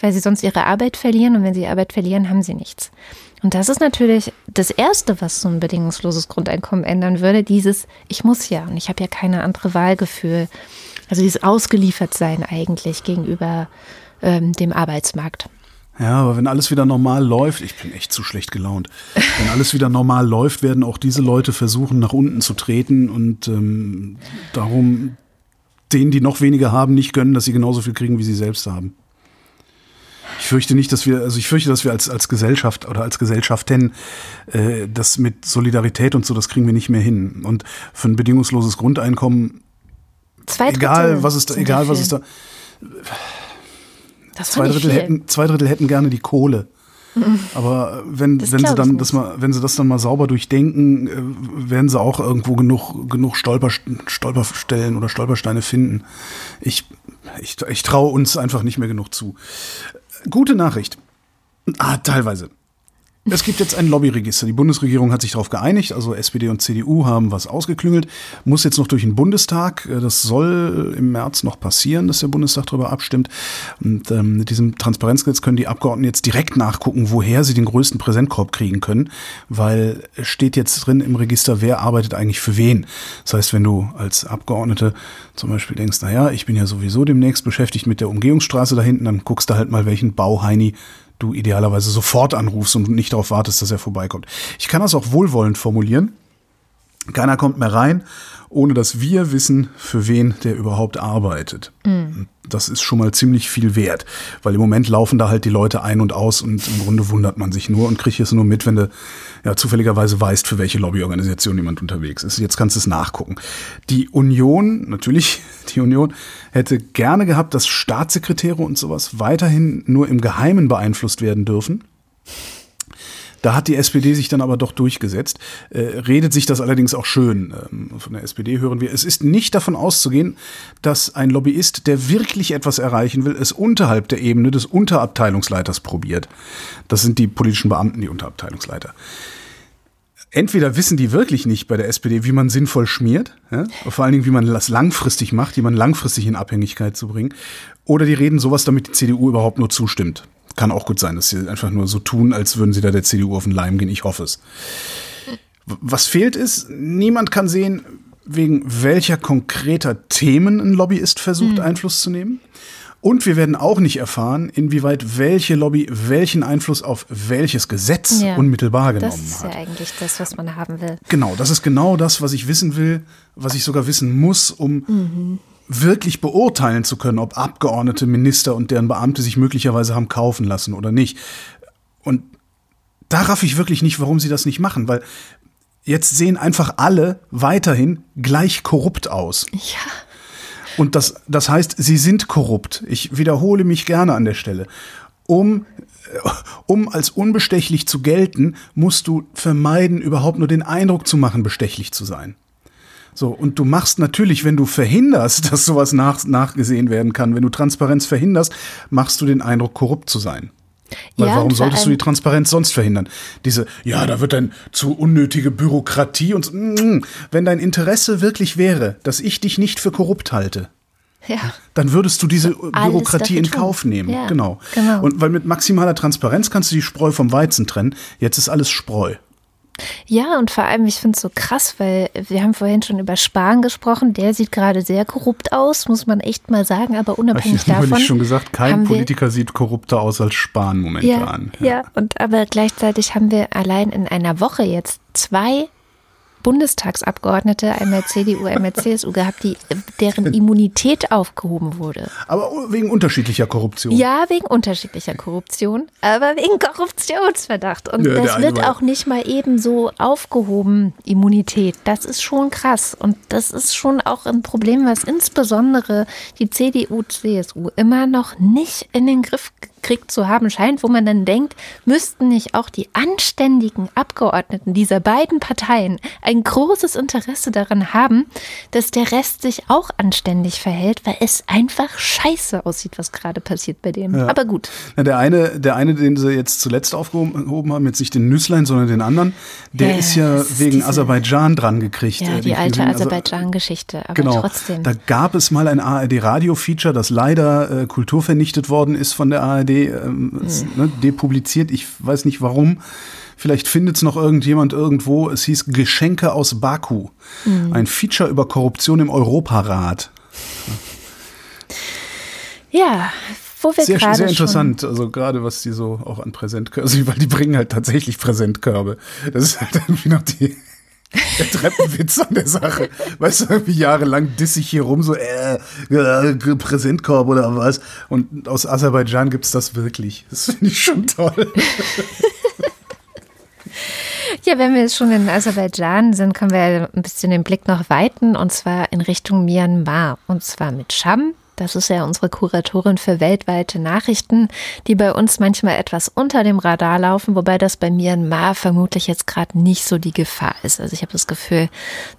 Weil sie sonst ihre Arbeit verlieren und wenn sie Arbeit verlieren, haben sie nichts. Und das ist natürlich das Erste, was so ein bedingungsloses Grundeinkommen ändern würde, dieses Ich muss ja und ich habe ja keine andere Wahlgefühl. Also dieses Ausgeliefertsein eigentlich gegenüber ähm, dem Arbeitsmarkt. Ja, aber wenn alles wieder normal läuft, ich bin echt zu schlecht gelaunt. Wenn alles wieder normal läuft, werden auch diese Leute versuchen, nach unten zu treten und ähm, darum denen, die noch weniger haben, nicht gönnen, dass sie genauso viel kriegen, wie sie selbst haben. Ich fürchte nicht, dass wir, also ich fürchte, dass wir als, als Gesellschaft oder als Gesellschaften äh, das mit Solidarität und so, das kriegen wir nicht mehr hin. Und für ein bedingungsloses Grundeinkommen, Zwei egal was ist da, egal was ist da. zwei Drittel hätten, zwei Drittel hätten gerne die Kohle. Aber wenn, wenn sie dann das mal, wenn sie das dann mal sauber durchdenken, äh, werden sie auch irgendwo genug, genug Stolper, Stolperstellen oder Stolpersteine finden. Ich, ich, ich traue uns einfach nicht mehr genug zu. Gute Nachricht. Ah, teilweise. Es gibt jetzt ein Lobbyregister. Die Bundesregierung hat sich darauf geeinigt, also SPD und CDU haben was ausgeklüngelt, muss jetzt noch durch den Bundestag. Das soll im März noch passieren, dass der Bundestag darüber abstimmt. Und ähm, mit diesem Transparenzgesetz können die Abgeordneten jetzt direkt nachgucken, woher sie den größten Präsentkorb kriegen können, weil es steht jetzt drin im Register, wer arbeitet eigentlich für wen. Das heißt, wenn du als Abgeordnete zum Beispiel denkst, naja, ich bin ja sowieso demnächst beschäftigt mit der Umgehungsstraße da hinten, dann guckst du halt mal, welchen Bauheini du idealerweise sofort anrufst und nicht darauf wartest, dass er vorbeikommt. Ich kann das auch wohlwollend formulieren. Keiner kommt mehr rein, ohne dass wir wissen, für wen der überhaupt arbeitet. Mhm. Das ist schon mal ziemlich viel wert, weil im Moment laufen da halt die Leute ein und aus und im Grunde wundert man sich nur und kriegt es nur mit, wenn du ja zufälligerweise weißt, für welche Lobbyorganisation jemand unterwegs ist. Jetzt kannst du es nachgucken. Die Union, natürlich, die Union hätte gerne gehabt, dass Staatssekretäre und sowas weiterhin nur im Geheimen beeinflusst werden dürfen. Da hat die SPD sich dann aber doch durchgesetzt. Äh, redet sich das allerdings auch schön. Ähm, von der SPD hören wir, es ist nicht davon auszugehen, dass ein Lobbyist, der wirklich etwas erreichen will, es unterhalb der Ebene des Unterabteilungsleiters probiert. Das sind die politischen Beamten, die Unterabteilungsleiter entweder wissen die wirklich nicht bei der SPD, wie man sinnvoll schmiert, ja? vor allen Dingen, wie man das langfristig macht, jemanden langfristig in Abhängigkeit zu bringen, oder die reden sowas, damit die CDU überhaupt nur zustimmt. Kann auch gut sein, dass sie einfach nur so tun, als würden sie da der CDU auf den Leim gehen. Ich hoffe es. Was fehlt ist, niemand kann sehen, wegen welcher konkreter Themen ein Lobbyist versucht, mhm. Einfluss zu nehmen. Und wir werden auch nicht erfahren, inwieweit welche Lobby welchen Einfluss auf welches Gesetz ja, unmittelbar genommen hat. Das ist ja eigentlich das, was man haben will. Genau, das ist genau das, was ich wissen will, was ich sogar wissen muss, um mhm wirklich beurteilen zu können, ob Abgeordnete, Minister und deren Beamte sich möglicherweise haben kaufen lassen oder nicht. Und da raff ich wirklich nicht, warum sie das nicht machen, weil jetzt sehen einfach alle weiterhin gleich korrupt aus. Ja. Und das, das heißt, sie sind korrupt. Ich wiederhole mich gerne an der Stelle. Um, um als unbestechlich zu gelten, musst du vermeiden, überhaupt nur den Eindruck zu machen, bestechlich zu sein. So, und du machst natürlich, wenn du verhinderst, dass sowas nach, nachgesehen werden kann, wenn du Transparenz verhinderst, machst du den Eindruck, korrupt zu sein. Weil ja, warum solltest du die Transparenz sonst verhindern? Diese, ja, da wird dann zu unnötige Bürokratie und so. Mm, wenn dein Interesse wirklich wäre, dass ich dich nicht für korrupt halte, ja. dann würdest du diese Bürokratie in Kauf nehmen. Ja, genau. genau. Und weil mit maximaler Transparenz kannst du die Spreu vom Weizen trennen. Jetzt ist alles Spreu. Ja, und vor allem, ich finde es so krass, weil wir haben vorhin schon über Spahn gesprochen. Der sieht gerade sehr korrupt aus, muss man echt mal sagen. Aber unabhängig ich davon. Ich schon gesagt, kein Politiker sieht korrupter aus als Spahn momentan. Ja, ja. ja, und aber gleichzeitig haben wir allein in einer Woche jetzt zwei Bundestagsabgeordnete, einmal CDU, einmal CSU gehabt, die, deren Immunität aufgehoben wurde. Aber wegen unterschiedlicher Korruption. Ja, wegen unterschiedlicher Korruption, aber wegen Korruptionsverdacht. Und ja, das wird auch nicht mal eben so aufgehoben, Immunität. Das ist schon krass. Und das ist schon auch ein Problem, was insbesondere die CDU, CSU immer noch nicht in den Griff gekriegt zu haben scheint, wo man dann denkt, müssten nicht auch die anständigen Abgeordneten dieser beiden Parteien ein großes Interesse daran haben, dass der Rest sich auch anständig verhält, weil es einfach scheiße aussieht, was gerade passiert bei denen. Ja. Aber gut. Ja, der eine, der eine, den sie jetzt zuletzt aufgehoben haben, jetzt nicht den Nüsslein, sondern den anderen, der ja, ist ja wegen diese, Aserbaidschan dran gekriegt. Ja, äh, die alte also Aserbaidschan-Geschichte. Aber genau, trotzdem. Da gab es mal ein ARD-Radio-Feature, das leider äh, kulturvernichtet worden ist von der ARD ähm, mhm. ne, depubliziert. Ich weiß nicht warum. Vielleicht findet es noch irgendjemand irgendwo. Es hieß Geschenke aus Baku. Mhm. Ein Feature über Korruption im Europarat. Ja, wo wir sehr, sehr interessant, also gerade was die so auch an Präsentkörbe, also, weil die bringen halt tatsächlich Präsentkörbe. Das ist halt irgendwie noch die, der Treppenwitz an der Sache. Weißt du, wie jahrelang diss ich hier rum, so, äh, äh, Präsentkorb oder was. Und aus Aserbaidschan gibt es das wirklich. Das finde ich schon toll. Ja, wenn wir jetzt schon in Aserbaidschan sind, können wir ein bisschen den Blick noch weiten und zwar in Richtung Myanmar. Und zwar mit Sham, das ist ja unsere Kuratorin für weltweite Nachrichten, die bei uns manchmal etwas unter dem Radar laufen, wobei das bei Myanmar vermutlich jetzt gerade nicht so die Gefahr ist. Also ich habe das Gefühl,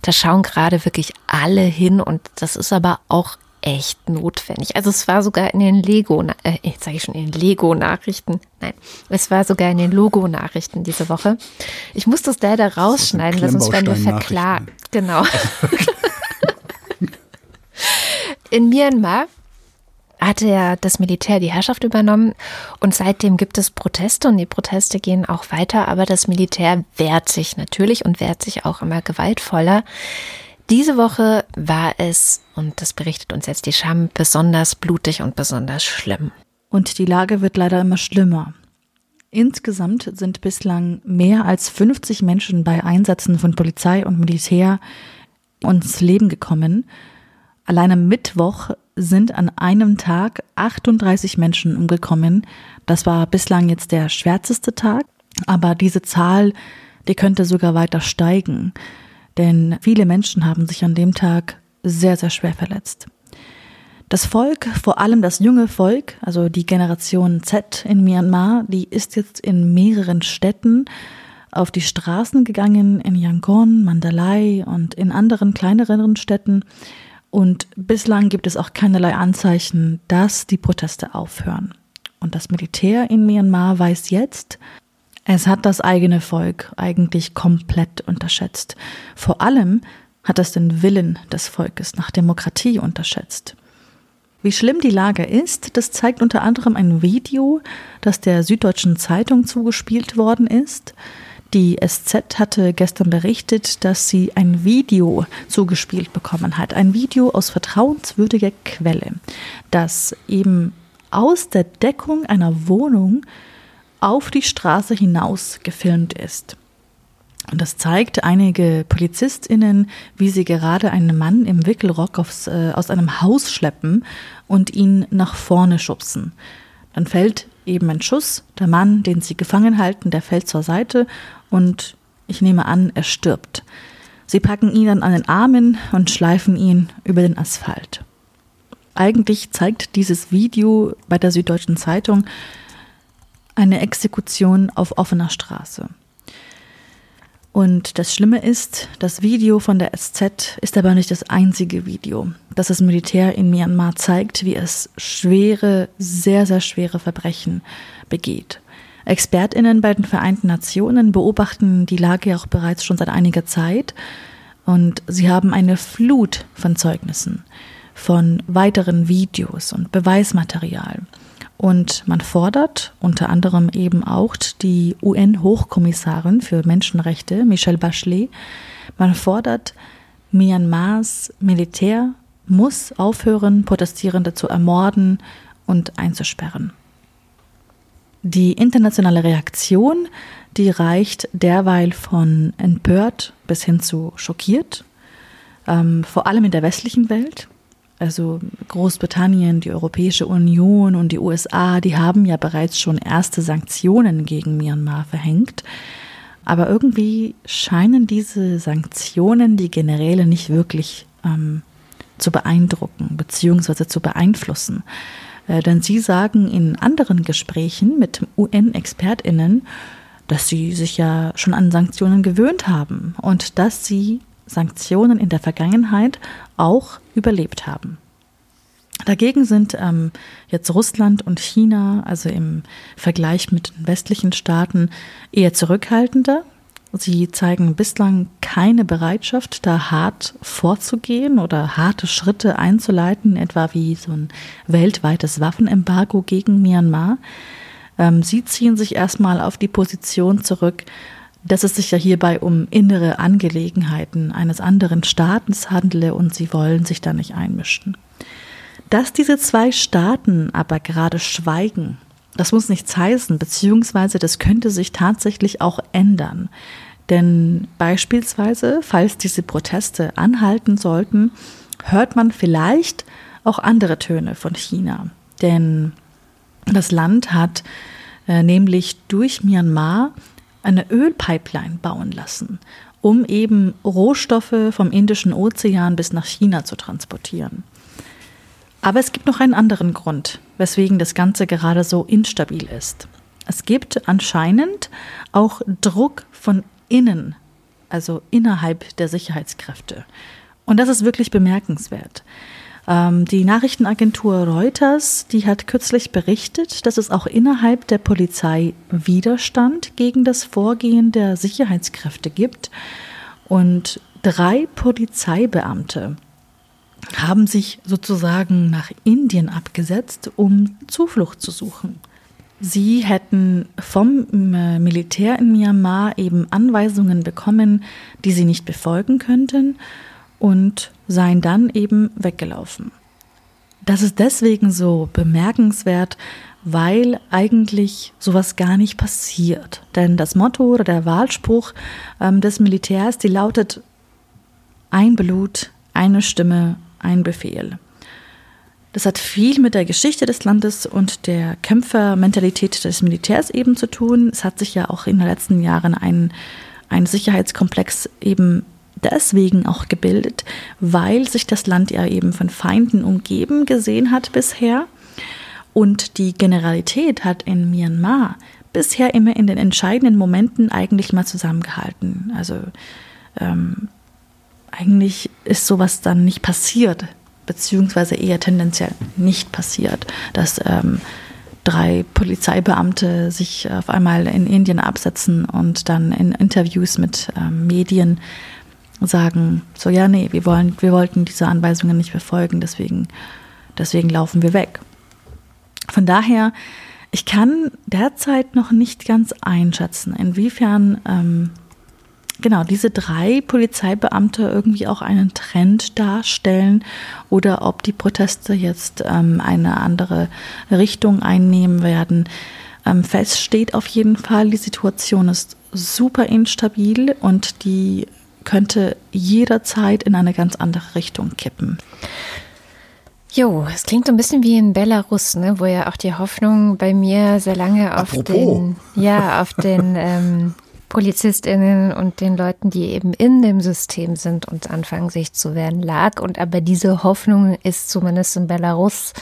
da schauen gerade wirklich alle hin und das ist aber auch echt notwendig. Also es war sogar in den Lego, äh, jetzt sage ich schon in den Lego-Nachrichten. Nein, es war sogar in den Logo-Nachrichten diese Woche. Ich muss das leider rausschneiden, weil sonst werden wir verklagt. Genau. in Myanmar hatte ja das Militär die Herrschaft übernommen und seitdem gibt es Proteste und die Proteste gehen auch weiter, aber das Militär wehrt sich natürlich und wehrt sich auch immer gewaltvoller. Diese Woche war es, und das berichtet uns jetzt die Scham, besonders blutig und besonders schlimm. Und die Lage wird leider immer schlimmer. Insgesamt sind bislang mehr als 50 Menschen bei Einsätzen von Polizei und Militär ums Leben gekommen. Allein am Mittwoch sind an einem Tag 38 Menschen umgekommen. Das war bislang jetzt der schwärzeste Tag, aber diese Zahl, die könnte sogar weiter steigen denn viele Menschen haben sich an dem Tag sehr, sehr schwer verletzt. Das Volk, vor allem das junge Volk, also die Generation Z in Myanmar, die ist jetzt in mehreren Städten auf die Straßen gegangen, in Yangon, Mandalay und in anderen kleineren Städten. Und bislang gibt es auch keinerlei Anzeichen, dass die Proteste aufhören. Und das Militär in Myanmar weiß jetzt, es hat das eigene Volk eigentlich komplett unterschätzt. Vor allem hat es den Willen des Volkes nach Demokratie unterschätzt. Wie schlimm die Lage ist, das zeigt unter anderem ein Video, das der Süddeutschen Zeitung zugespielt worden ist. Die SZ hatte gestern berichtet, dass sie ein Video zugespielt bekommen hat. Ein Video aus vertrauenswürdiger Quelle, das eben aus der Deckung einer Wohnung auf die Straße hinaus gefilmt ist. Und das zeigt einige PolizistInnen, wie sie gerade einen Mann im Wickelrock aufs, äh, aus einem Haus schleppen und ihn nach vorne schubsen. Dann fällt eben ein Schuss. Der Mann, den sie gefangen halten, der fällt zur Seite und ich nehme an, er stirbt. Sie packen ihn dann an den Armen und schleifen ihn über den Asphalt. Eigentlich zeigt dieses Video bei der Süddeutschen Zeitung, eine Exekution auf offener Straße. Und das Schlimme ist, das Video von der SZ ist aber nicht das einzige Video, das das Militär in Myanmar zeigt, wie es schwere, sehr, sehr schwere Verbrechen begeht. Expertinnen bei den Vereinten Nationen beobachten die Lage auch bereits schon seit einiger Zeit und sie haben eine Flut von Zeugnissen, von weiteren Videos und Beweismaterial. Und man fordert unter anderem eben auch die UN-Hochkommissarin für Menschenrechte, Michelle Bachelet, man fordert, Myanmars Militär muss aufhören, Protestierende zu ermorden und einzusperren. Die internationale Reaktion, die reicht derweil von empört bis hin zu schockiert, ähm, vor allem in der westlichen Welt. Also Großbritannien, die Europäische Union und die USA, die haben ja bereits schon erste Sanktionen gegen Myanmar verhängt. Aber irgendwie scheinen diese Sanktionen die Generäle nicht wirklich ähm, zu beeindrucken bzw. zu beeinflussen. Äh, denn sie sagen in anderen Gesprächen mit UN-Expertinnen, dass sie sich ja schon an Sanktionen gewöhnt haben und dass sie Sanktionen in der Vergangenheit auch überlebt haben. Dagegen sind ähm, jetzt Russland und China, also im Vergleich mit den westlichen Staaten, eher zurückhaltender. Sie zeigen bislang keine Bereitschaft, da hart vorzugehen oder harte Schritte einzuleiten, etwa wie so ein weltweites Waffenembargo gegen Myanmar. Ähm, sie ziehen sich erstmal auf die Position zurück, dass es sich ja hierbei um innere Angelegenheiten eines anderen Staates handle und sie wollen sich da nicht einmischen. Dass diese zwei Staaten aber gerade schweigen, das muss nichts heißen, beziehungsweise das könnte sich tatsächlich auch ändern. Denn beispielsweise, falls diese Proteste anhalten sollten, hört man vielleicht auch andere Töne von China. Denn das Land hat äh, nämlich durch Myanmar eine Ölpipeline bauen lassen, um eben Rohstoffe vom Indischen Ozean bis nach China zu transportieren. Aber es gibt noch einen anderen Grund, weswegen das Ganze gerade so instabil ist. Es gibt anscheinend auch Druck von innen, also innerhalb der Sicherheitskräfte. Und das ist wirklich bemerkenswert. Ähm, die Nachrichtenagentur Reuters, die hat kürzlich berichtet, dass es auch innerhalb der Polizei Widerstand gegen das Vorgehen der Sicherheitskräfte gibt. Und drei Polizeibeamte haben sich sozusagen nach Indien abgesetzt, um Zuflucht zu suchen. Sie hätten vom äh, Militär in Myanmar eben Anweisungen bekommen, die sie nicht befolgen könnten und seien dann eben weggelaufen. Das ist deswegen so bemerkenswert, weil eigentlich sowas gar nicht passiert. Denn das Motto oder der Wahlspruch ähm, des Militärs, die lautet ein Blut, eine Stimme, ein Befehl. Das hat viel mit der Geschichte des Landes und der Kämpfermentalität des Militärs eben zu tun. Es hat sich ja auch in den letzten Jahren ein, ein Sicherheitskomplex eben deswegen auch gebildet, weil sich das Land ja eben von Feinden umgeben gesehen hat bisher. Und die Generalität hat in Myanmar bisher immer in den entscheidenden Momenten eigentlich mal zusammengehalten. Also ähm, eigentlich ist sowas dann nicht passiert, beziehungsweise eher tendenziell nicht passiert, dass ähm, drei Polizeibeamte sich auf einmal in Indien absetzen und dann in Interviews mit ähm, Medien sagen, so ja, nee, wir wollen, wir wollten diese Anweisungen nicht befolgen, deswegen, deswegen laufen wir weg. Von daher, ich kann derzeit noch nicht ganz einschätzen, inwiefern ähm, genau diese drei Polizeibeamte irgendwie auch einen Trend darstellen oder ob die Proteste jetzt ähm, eine andere Richtung einnehmen werden. Ähm, fest steht auf jeden Fall, die Situation ist super instabil und die könnte jederzeit in eine ganz andere Richtung kippen. Jo, es klingt so ein bisschen wie in Belarus, ne, wo ja auch die Hoffnung bei mir sehr lange auf Apropos. den, ja, auf den ähm, PolizistInnen und den Leuten, die eben in dem System sind und anfangen, sich zu wehren, lag. Und aber diese Hoffnung ist zumindest in Belarus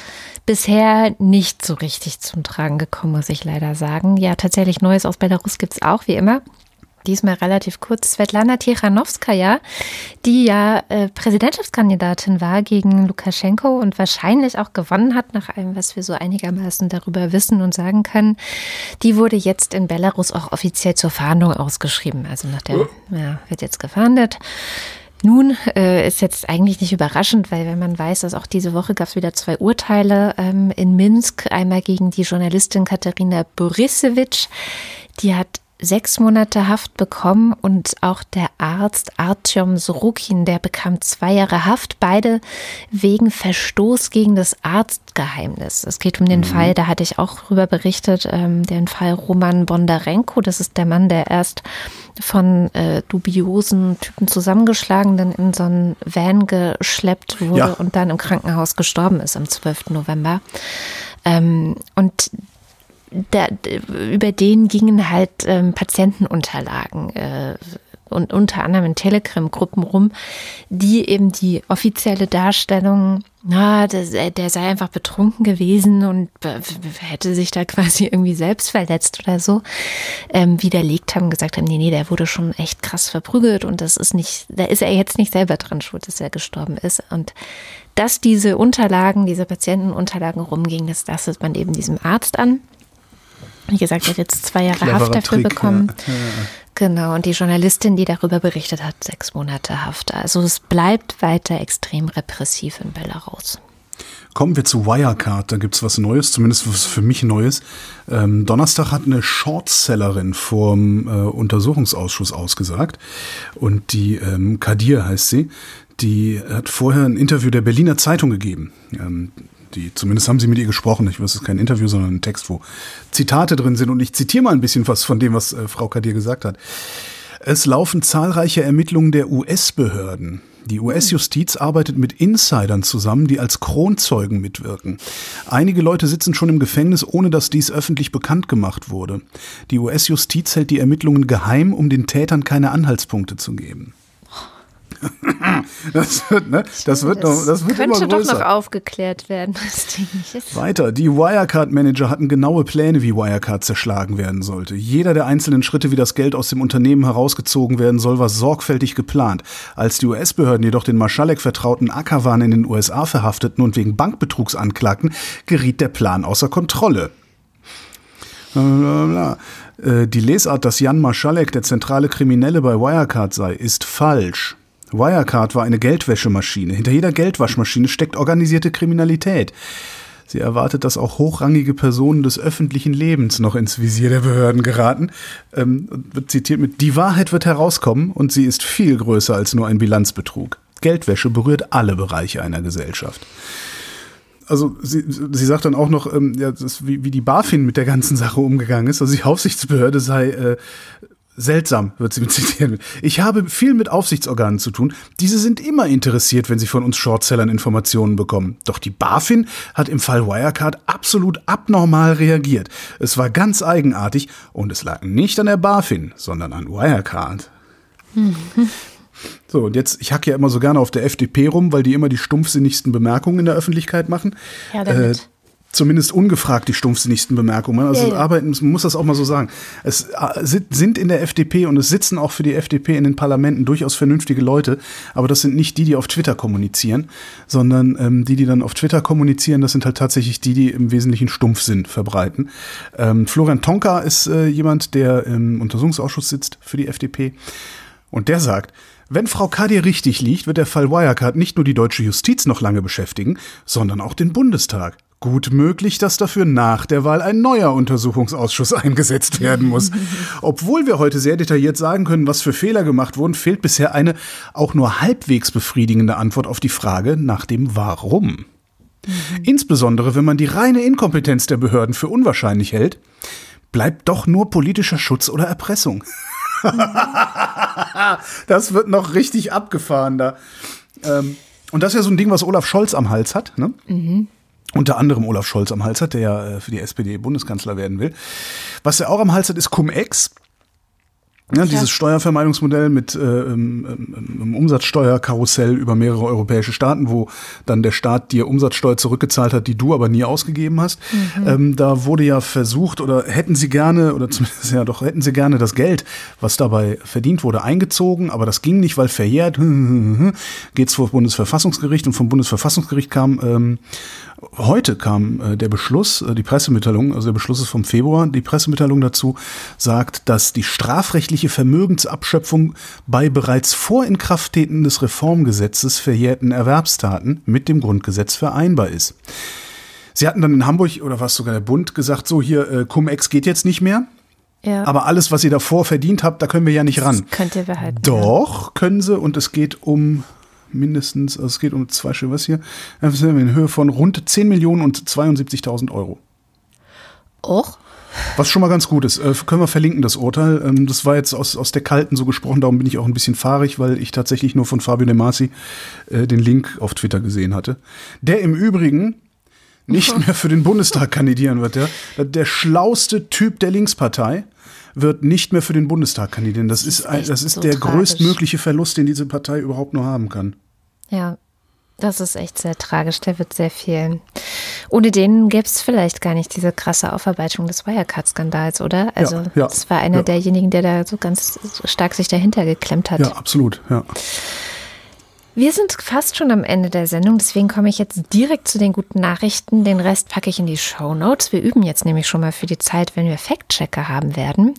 bisher nicht so richtig zum Tragen gekommen, muss ich leider sagen. Ja, tatsächlich Neues aus Belarus gibt's auch, wie immer diesmal relativ kurz, Svetlana Tichanowskaja, die ja äh, Präsidentschaftskandidatin war gegen Lukaschenko und wahrscheinlich auch gewonnen hat, nach allem, was wir so einigermaßen darüber wissen und sagen können, die wurde jetzt in Belarus auch offiziell zur Fahndung ausgeschrieben. Also nach der, ja, wird jetzt gefahndet. Nun äh, ist jetzt eigentlich nicht überraschend, weil wenn man weiß, dass auch diese Woche gab es wieder zwei Urteile ähm, in Minsk, einmal gegen die Journalistin Katharina Borisewitsch, die hat sechs Monate Haft bekommen und auch der Arzt Artyom Sorokin, der bekam zwei Jahre Haft, beide wegen Verstoß gegen das Arztgeheimnis. Es geht um den mhm. Fall, da hatte ich auch drüber berichtet, ähm, den Fall Roman Bondarenko. Das ist der Mann, der erst von äh, dubiosen Typen zusammengeschlagen, dann in so einen Van geschleppt wurde ja. und dann im Krankenhaus gestorben ist am 12. November. Ähm, und da, über den gingen halt ähm, Patientenunterlagen äh, und unter anderem in Telegram-Gruppen rum, die eben die offizielle Darstellung, na, der, der sei einfach betrunken gewesen und hätte sich da quasi irgendwie selbst verletzt oder so, ähm, widerlegt haben, gesagt haben, nee, nee, der wurde schon echt krass verprügelt und das ist nicht, da ist er jetzt nicht selber dran schuld, dass er gestorben ist. Und dass diese Unterlagen, diese Patientenunterlagen rumgingen, das lastet man eben diesem Arzt an. Wie gesagt, er hat jetzt zwei Jahre Cleverer Haft dafür Trick, bekommen. Ja. Ja. Genau, und die Journalistin, die darüber berichtet hat, sechs Monate Haft. Also es bleibt weiter extrem repressiv in Belarus. Kommen wir zu Wirecard, da gibt's was Neues, zumindest was für mich Neues. Ähm, Donnerstag hat eine Shortsellerin vom äh, Untersuchungsausschuss ausgesagt und die ähm, Kadir heißt sie, die hat vorher ein Interview der Berliner Zeitung gegeben. Ähm, die, zumindest haben sie mit ihr gesprochen. Ich weiß, es ist kein Interview, sondern ein Text, wo Zitate drin sind. Und ich zitiere mal ein bisschen was von dem, was äh, Frau Kadir gesagt hat. Es laufen zahlreiche Ermittlungen der US-Behörden. Die US-Justiz arbeitet mit Insidern zusammen, die als Kronzeugen mitwirken. Einige Leute sitzen schon im Gefängnis, ohne dass dies öffentlich bekannt gemacht wurde. Die US-Justiz hält die Ermittlungen geheim, um den Tätern keine Anhaltspunkte zu geben. Das wird, ne? Das wird, noch, das wird könnte immer doch größer. noch aufgeklärt werden, das Ding. Weiter. Die Wirecard-Manager hatten genaue Pläne, wie Wirecard zerschlagen werden sollte. Jeder der einzelnen Schritte, wie das Geld aus dem Unternehmen herausgezogen werden soll, war sorgfältig geplant. Als die US-Behörden jedoch den Marschalek-vertrauten Ackerwan in den USA verhafteten und wegen Bankbetrugs anklagten, geriet der Plan außer Kontrolle. Blablabla. Äh, Die Lesart, dass Jan Marschalek der zentrale Kriminelle bei Wirecard sei, ist falsch. Wirecard war eine Geldwäschemaschine. Hinter jeder Geldwaschmaschine steckt organisierte Kriminalität. Sie erwartet, dass auch hochrangige Personen des öffentlichen Lebens noch ins Visier der Behörden geraten. Ähm, wird zitiert mit, die Wahrheit wird herauskommen und sie ist viel größer als nur ein Bilanzbetrug. Geldwäsche berührt alle Bereiche einer Gesellschaft also sie, sie sagt dann auch noch, ähm, ja, das, wie, wie die BaFin mit der ganzen Sache umgegangen ist. Also die Aufsichtsbehörde sei äh, seltsam, wird sie mit zitieren. Ich habe viel mit Aufsichtsorganen zu tun. Diese sind immer interessiert, wenn sie von uns Shortsellern Informationen bekommen. Doch die BaFin hat im Fall Wirecard absolut abnormal reagiert. Es war ganz eigenartig und es lag nicht an der BaFin, sondern an Wirecard. So, und jetzt, ich hacke ja immer so gerne auf der FDP rum, weil die immer die stumpfsinnigsten Bemerkungen in der Öffentlichkeit machen. Ja, damit. Äh, zumindest ungefragt die stumpfsinnigsten Bemerkungen. Also Ja, ja. arbeiten, man muss das auch mal so sagen. Es äh, sind- sind in der FDP und es sitzen auch für die FDP in den Parlamenten durchaus vernünftige Leute, aber das sind nicht die, die auf Twitter kommunizieren, sondern ähm, die, die dann auf Twitter kommunizieren, das sind halt tatsächlich die, die im Wesentlichen Stumpfsinn verbreiten. Ähm, Florian Tonka ist äh, jemand, der im Untersuchungsausschuss sitzt für die FDP und der sagt, wenn Frau Kadir richtig liegt, wird der Fall Wirecard nicht nur die deutsche Justiz noch lange beschäftigen, sondern auch den Bundestag. Gut möglich, dass dafür nach der Wahl ein neuer Untersuchungsausschuss eingesetzt werden muss. Obwohl wir heute sehr detailliert sagen können, was für Fehler gemacht wurden, fehlt bisher eine auch nur halbwegs befriedigende Antwort auf die Frage nach dem Warum. Insbesondere wenn man die reine Inkompetenz der Behörden für unwahrscheinlich hält, bleibt doch nur politischer Schutz oder Erpressung. das wird noch richtig abgefahren da. Ähm, und das ist ja so ein Ding, was Olaf Scholz am Hals hat. Ne? Unter anderem Olaf Scholz am Hals hat, der ja äh, für die SPD Bundeskanzler werden will. Was er auch am Hals hat, ist Cum-Ex. Ja, dieses Steuervermeidungsmodell mit äh, ähm, einem Umsatzsteuerkarussell über mehrere europäische Staaten, wo dann der Staat dir Umsatzsteuer zurückgezahlt hat, die du aber nie ausgegeben hast. Ähm, da wurde ja versucht, oder hätten sie gerne, oder zumindest ja doch, hätten sie gerne das Geld, was dabei verdient wurde, eingezogen, aber das ging nicht, weil verjährt. Geht's vor Bundesverfassungsgericht und vom Bundesverfassungsgericht kam ähm, Heute kam äh, der Beschluss, äh, die Pressemitteilung, also der Beschluss ist vom Februar, die Pressemitteilung dazu sagt, dass die strafrechtliche Vermögensabschöpfung bei bereits vor Inkrafttreten des Reformgesetzes verjährten Erwerbstaten mit dem Grundgesetz vereinbar ist. Sie hatten dann in Hamburg, oder was sogar der Bund, gesagt, so hier, äh, Cum-Ex geht jetzt nicht mehr, Ja. aber alles, was ihr davor verdient habt, da können wir ja nicht ran. das könnt ihr behalten. Doch, können sie, und es geht um mindestens, also es geht um zwei Stück, was hier? In Höhe von rund 10 Millionen und 72.000 Euro. Och. Was schon mal ganz gut ist. Äh, können wir verlinken, das Urteil. Ähm, das war jetzt aus, aus der Kalten so gesprochen, darum bin ich auch ein bisschen fahrig, weil ich tatsächlich nur von Fabio De Masi äh, den Link auf Twitter gesehen hatte. Der im Übrigen nicht mehr für den Bundestag kandidieren wird. Der, der schlauste Typ der Linkspartei wird nicht mehr für den Bundestag kandidieren. Das ist, ein, echt das ist so der tragisch. größtmögliche Verlust, den diese Partei überhaupt nur haben kann. Ja, das ist echt sehr tragisch. Der wird sehr viel. Ohne den gäbe es vielleicht gar nicht diese krasse Aufarbeitung des Wirecard-Skandals, oder? Also, Ja, ja, das war einer ja. derjenigen, der da so ganz stark sich dahinter geklemmt hat. Ja, absolut. Ja. Wir sind fast schon am Ende der Sendung, deswegen komme ich jetzt direkt zu den guten Nachrichten. Den Rest packe ich in die Show Notes. Wir üben jetzt nämlich schon mal für die Zeit, wenn wir Fact-Checker haben werden,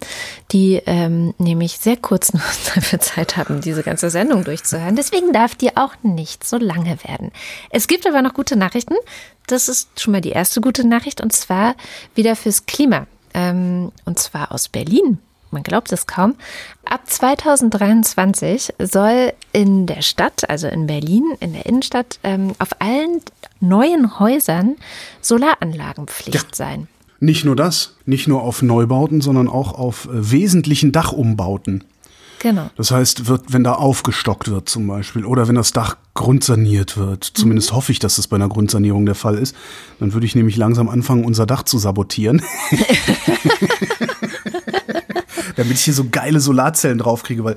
die ähm, nämlich sehr kurz nur dafür Zeit haben, diese ganze Sendung durchzuhören. Deswegen darf die auch nicht so lange werden. Es gibt aber noch gute Nachrichten. Das ist schon mal die erste gute Nachricht und zwar wieder fürs Klima. Ähm, und zwar aus Berlin man glaubt es kaum, ab 2023 soll in der Stadt, also in Berlin, in der Innenstadt, ähm, auf allen neuen Häusern Solaranlagenpflicht Ja. sein. Nicht nur das, nicht nur auf Neubauten, sondern auch auf äh, wesentlichen Dachumbauten. Genau. Das heißt, wird, wenn da aufgestockt wird zum Beispiel oder wenn das Dach grundsaniert wird, zumindest hoffe ich, dass das bei einer Grundsanierung der Fall ist, dann würde ich nämlich langsam anfangen, unser Dach zu sabotieren. damit ich hier so geile Solarzellen draufkriege, weil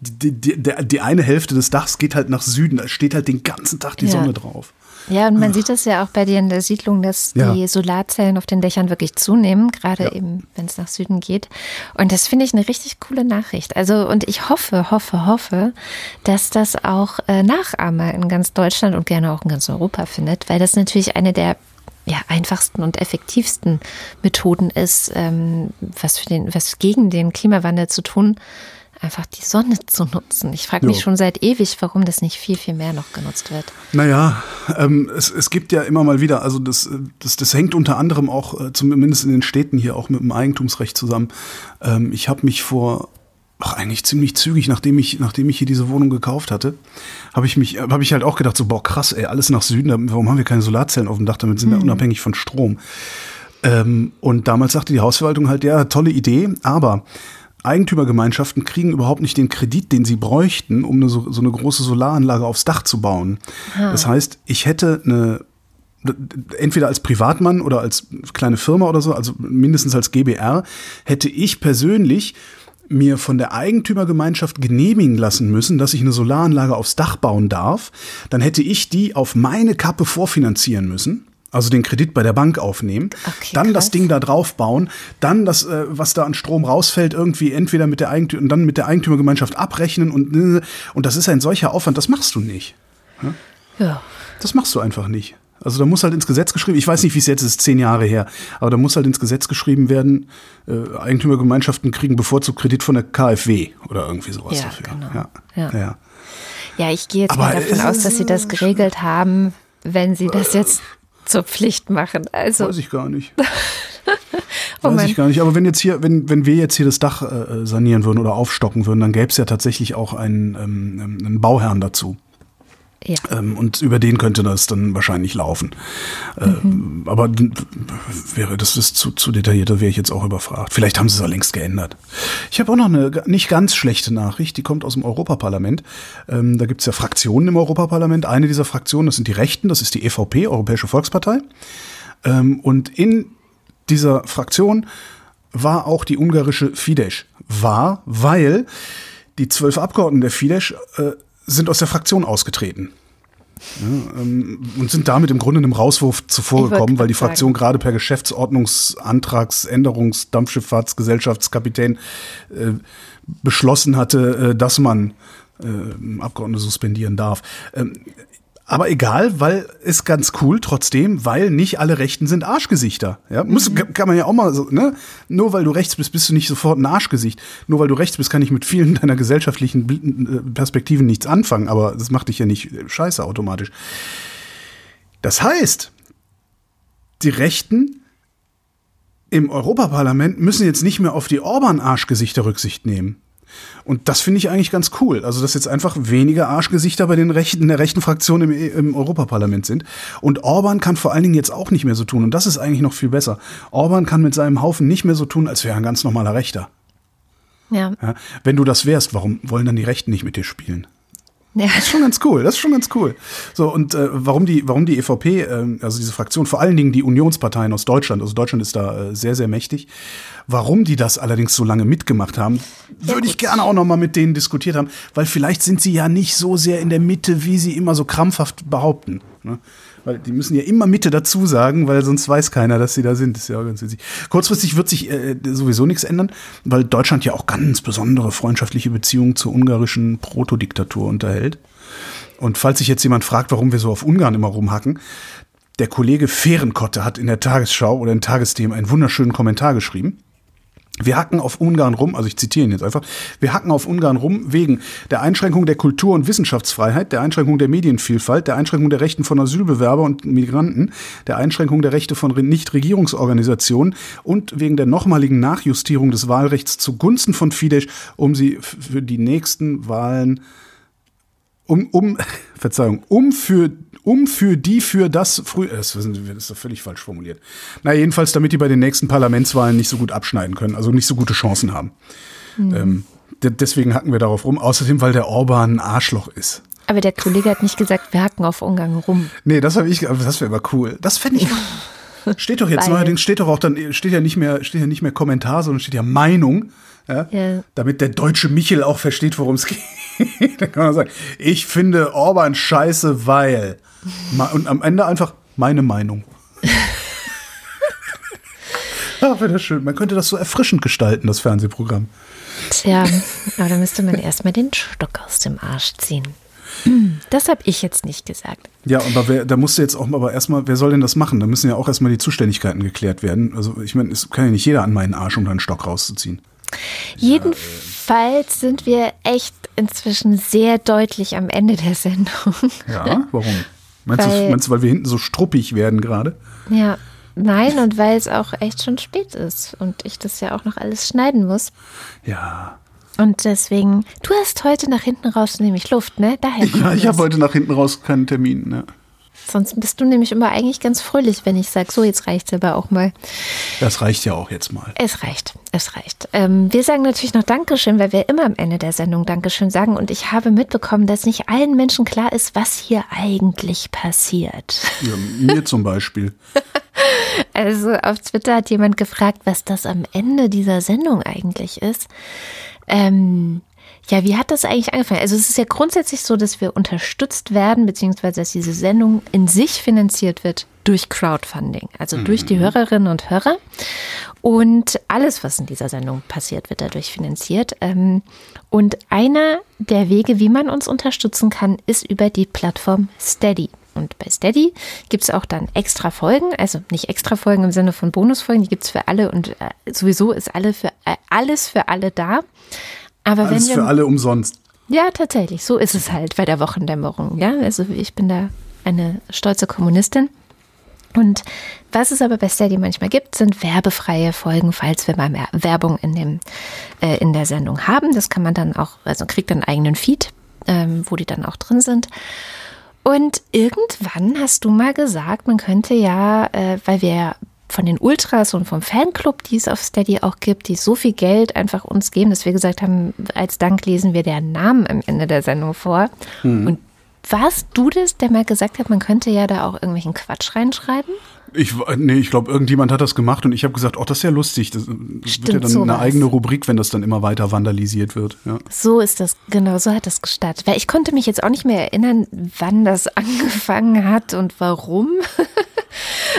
die, die, die, die eine Hälfte des Dachs geht halt nach Süden, da steht halt den ganzen Tag die Ja. Sonne drauf. Ja, und man sieht das ja auch bei dir in der Siedlung, dass Ja. die Solarzellen auf den Dächern wirklich zunehmen, gerade Ja. eben, wenn es nach Süden geht. Und das finde ich eine richtig coole Nachricht. Also, und ich hoffe, hoffe, hoffe, dass das auch äh, Nachahmer in ganz Deutschland und gerne auch in ganz Europa findet, weil das natürlich eine der ja, einfachsten und effektivsten Methoden ist, ähm, was, für den, was gegen den Klimawandel zu tun, einfach die Sonne zu nutzen. Ich frage mich Jo. schon seit ewig, warum das nicht viel, viel mehr noch genutzt wird. Naja, ähm, es, es gibt ja immer mal wieder, also das, das, das hängt unter anderem auch, äh, zumindest in den Städten hier, auch mit dem Eigentumsrecht zusammen. Ähm, ich habe mich vor, ach, eigentlich ziemlich zügig, nachdem ich, nachdem ich hier diese Wohnung gekauft hatte, habe ich mich, habe ich halt auch gedacht, so, boah, krass, ey, alles nach Süden, warum haben wir keine Solarzellen auf dem Dach, damit sind wir unabhängig von Strom. Ähm, und damals sagte die Hausverwaltung halt, ja, tolle Idee, aber Eigentümergemeinschaften kriegen überhaupt nicht den Kredit, den sie bräuchten, um eine, so, so eine große Solaranlage aufs Dach zu bauen. Das heißt, ich hätte eine entweder als Privatmann oder als kleine Firma oder so, also mindestens als GBR, hätte ich persönlich mir von der Eigentümergemeinschaft genehmigen lassen müssen, dass ich eine Solaranlage aufs Dach bauen darf, dann hätte ich die auf meine Kappe vorfinanzieren müssen. Also den Kredit bei der Bank aufnehmen, Okay, dann das krass. Ding da drauf bauen, dann das, äh, was da an Strom rausfällt, irgendwie entweder mit der Eigentümer und dann mit der Eigentümergemeinschaft abrechnen und äh, und das ist ein solcher Aufwand, das machst du nicht. Ja. Das machst du einfach nicht. Also da muss halt ins Gesetz geschrieben, ich weiß nicht, wie es jetzt ist, zehn Jahre her, aber da muss halt ins Gesetz geschrieben werden, äh, Eigentümergemeinschaften kriegen bevorzugt Kredit von der KfW oder irgendwie sowas Ja, dafür. genau. Ja. Ja. Ja. Ja. Ich gehe jetzt Aber mal davon aus, dass sie das geregelt haben, wenn sie das jetzt zur Pflicht machen. Also, Weiß ich gar nicht. oh Weiß ich gar nicht. Aber wenn jetzt hier, wenn, wenn wir jetzt hier das Dach äh, sanieren würden oder aufstocken würden, dann gäbe es ja tatsächlich auch einen, ähm, einen Bauherrn dazu. Ja. Ähm, und über den könnte das dann wahrscheinlich laufen. Ähm, aber d- wäre das ist zu, zu detailliert, da wäre ich jetzt auch überfragt. Vielleicht haben sie es auch längst geändert. Ich habe auch noch eine nicht ganz schlechte Nachricht, die kommt aus dem Europaparlament. Ähm, da gibt es ja Fraktionen im Europaparlament. Eine dieser Fraktionen, das sind die Rechten, das ist die EVP, Europäische Volkspartei. Ähm, und in dieser Fraktion war auch die ungarische Fidesz. War, weil die zwölf Abgeordneten der Fidesz äh, sind aus der Fraktion ausgetreten. Ja, ähm, und sind damit im Grunde einem Rauswurf zuvor Ich wollte gekommen, weil die Fraktion sagen. gerade per Geschäftsordnungsantragsänderungs Dampfschifffahrtsgesellschaftskapitän äh, beschlossen hatte, äh, dass man äh, Abgeordnete suspendieren darf. Ähm, aber egal, weil ist ganz cool trotzdem, weil nicht alle Rechten sind Arschgesichter. Ja, muss, kann man ja auch mal so, ne? Nur weil du rechts bist, bist du nicht sofort ein Arschgesicht. Nur weil du rechts bist, kann ich mit vielen deiner gesellschaftlichen äh, Perspektiven nichts anfangen, aber das macht dich ja nicht äh, scheiße automatisch. Das heißt, die Rechten im Europaparlament müssen jetzt nicht mehr auf die Orban-Arschgesichter Rücksicht nehmen. Und das finde ich eigentlich ganz cool. Also, dass jetzt einfach weniger Arschgesichter bei den Rechten, in der rechten Fraktion im, im Europaparlament sind. Und Orban kann vor allen Dingen jetzt auch nicht mehr so tun. Und das ist eigentlich noch viel besser. Orban kann mit seinem Haufen nicht mehr so tun, als wäre er ein ganz normaler Rechter. Ja. Ja? Wenn du das wärst, warum wollen dann die Rechten nicht mit dir spielen? Ja. Das ist schon ganz cool. Das ist schon ganz cool. So und äh, warum die, warum die EVP, ähm, also diese Fraktion, vor allen Dingen die Unionsparteien aus Deutschland, also Deutschland ist da äh, sehr sehr mächtig. Warum die das allerdings so lange mitgemacht haben, würde ich gerne auch noch mal mit denen diskutiert haben, weil vielleicht sind sie ja nicht so sehr in der Mitte, wie sie immer so krampfhaft behaupten. Ne? Weil die müssen ja immer Mitte dazu sagen, weil sonst weiß keiner, dass sie da sind. Ist ja auch ganz witzig. Kurzfristig wird sich äh, sowieso nichts ändern, weil Deutschland ja auch ganz besondere freundschaftliche Beziehungen zur ungarischen Protodiktatur unterhält. Und falls sich jetzt jemand fragt, warum wir so auf Ungarn immer rumhacken, der Kollege Fehrenkotte hat in der Tagesschau oder in Tagesthemen einen wunderschönen Kommentar geschrieben. Wir hacken auf Ungarn rum, also ich zitiere ihn jetzt einfach, wir hacken auf Ungarn rum wegen der Einschränkung der Kultur- und Wissenschaftsfreiheit, der Einschränkung der Medienvielfalt, der Einschränkung der Rechten von Asylbewerber und Migranten, der Einschränkung der Rechte von Re- Nichtregierungsorganisationen und wegen der nochmaligen Nachjustierung des Wahlrechts zugunsten von Fidesz, um sie für die nächsten Wahlen um, um, Verzeihung, um für, um für die für das früh, äh, das ist doch völlig falsch formuliert. Na, jedenfalls, damit die bei den nächsten Parlamentswahlen nicht so gut abschneiden können, also nicht so gute Chancen haben. Ähm, de- deswegen hacken wir darauf rum. Außerdem, weil der Orban ein Arschloch ist. Aber der Kollege hat nicht gesagt, wir hacken auf Ungarn rum. Nee, das habe ich, aber das wäre aber cool. Das fände ich Steht doch jetzt Weil- neuerdings, steht doch auch dann, steht ja nicht mehr, steht ja nicht mehr Kommentar, sondern steht ja Meinung. Ja? Ja. Damit der deutsche Michel auch versteht, worum es geht. Dann kann man sagen, ich finde Orban scheiße, weil. Und am Ende einfach meine Meinung. Ach, wäre das schön. Man könnte das so erfrischend gestalten, das Fernsehprogramm. Tja, aber da müsste man erstmal den Stock aus dem Arsch ziehen. Das habe ich jetzt nicht gesagt. Ja, aber wer, da musste jetzt auch aber erstmal, wer soll denn das machen? Da müssen ja auch erstmal die Zuständigkeiten geklärt werden. Also ich meine, es kann ja nicht jeder an meinen Arsch, um da einen Stock rauszuziehen. Jedenfalls sind wir echt inzwischen sehr deutlich am Ende der Sendung. Ja, warum? Meinst, Weil- du, meinst du, weil wir hinten so struppig werden gerade? Ja, nein, und weil es auch echt schon spät ist und ich das ja auch noch alles schneiden muss. Ja. Und deswegen, du hast heute nach hinten raus nämlich Luft, ne? Daher Ja, ich habe heute nach hinten raus keinen Termin. Ne? Sonst bist du nämlich immer eigentlich ganz fröhlich, wenn ich sage, so, jetzt reicht's aber auch mal. Das reicht ja auch jetzt mal. Es reicht, es reicht. Ähm, wir sagen natürlich noch Dankeschön, weil wir immer am Ende der Sendung Dankeschön sagen. Und ich habe mitbekommen, dass nicht allen Menschen klar ist, was hier eigentlich passiert. Ja, mir zum Beispiel. Also auf Twitter hat jemand gefragt, was das am Ende dieser Sendung eigentlich ist. Ähm, ja, wie hat das eigentlich angefangen? Also es ist ja grundsätzlich so, dass wir unterstützt werden, beziehungsweise dass diese Sendung in sich finanziert wird durch Crowdfunding, also durch die Hörerinnen und Hörer. Und alles, was in dieser Sendung passiert, wird dadurch finanziert. Ähm, Und einer der Wege, wie man uns unterstützen kann, ist über die Plattform Steady. Und bei Steady gibt es auch dann extra Folgen, also nicht extra Folgen im Sinne von Bonusfolgen, die gibt es für alle und äh, sowieso ist alle für, äh, alles für alle da. Aber Alles wenn für alle umsonst. ja, tatsächlich, so ist es halt bei der Wochendämmerung. Ja, also ich bin da eine stolze Kommunistin. Und was es aber bei Steady manchmal gibt, sind werbefreie Folgen, falls wir mal mehr Werbung in, dem, äh, in der Sendung haben. Das kann man dann auch, also kriegt dann einen eigenen Feed, ähm, wo die dann auch drin sind. Und irgendwann hast du mal gesagt, man könnte ja, äh, weil wir von den Ultras und vom Fanclub, die es auf Steady auch gibt, die so viel Geld einfach uns geben, dass wir gesagt haben, als Dank lesen wir deren Namen am Ende der Sendung vor. Und warst du das, der mal gesagt hat, man könnte ja da auch irgendwelchen Quatsch reinschreiben? Ich, nee, ich glaube, irgendjemand hat das gemacht und ich habe gesagt, oh, das ist ja lustig. Das, das wird ja Stimmt, dann sowas. eine eigene Rubrik, wenn das dann immer weiter vandalisiert wird. Ja. So ist das, genau, so hat das gestartet. Weil ich konnte mich jetzt auch nicht mehr erinnern, wann das angefangen hat und warum.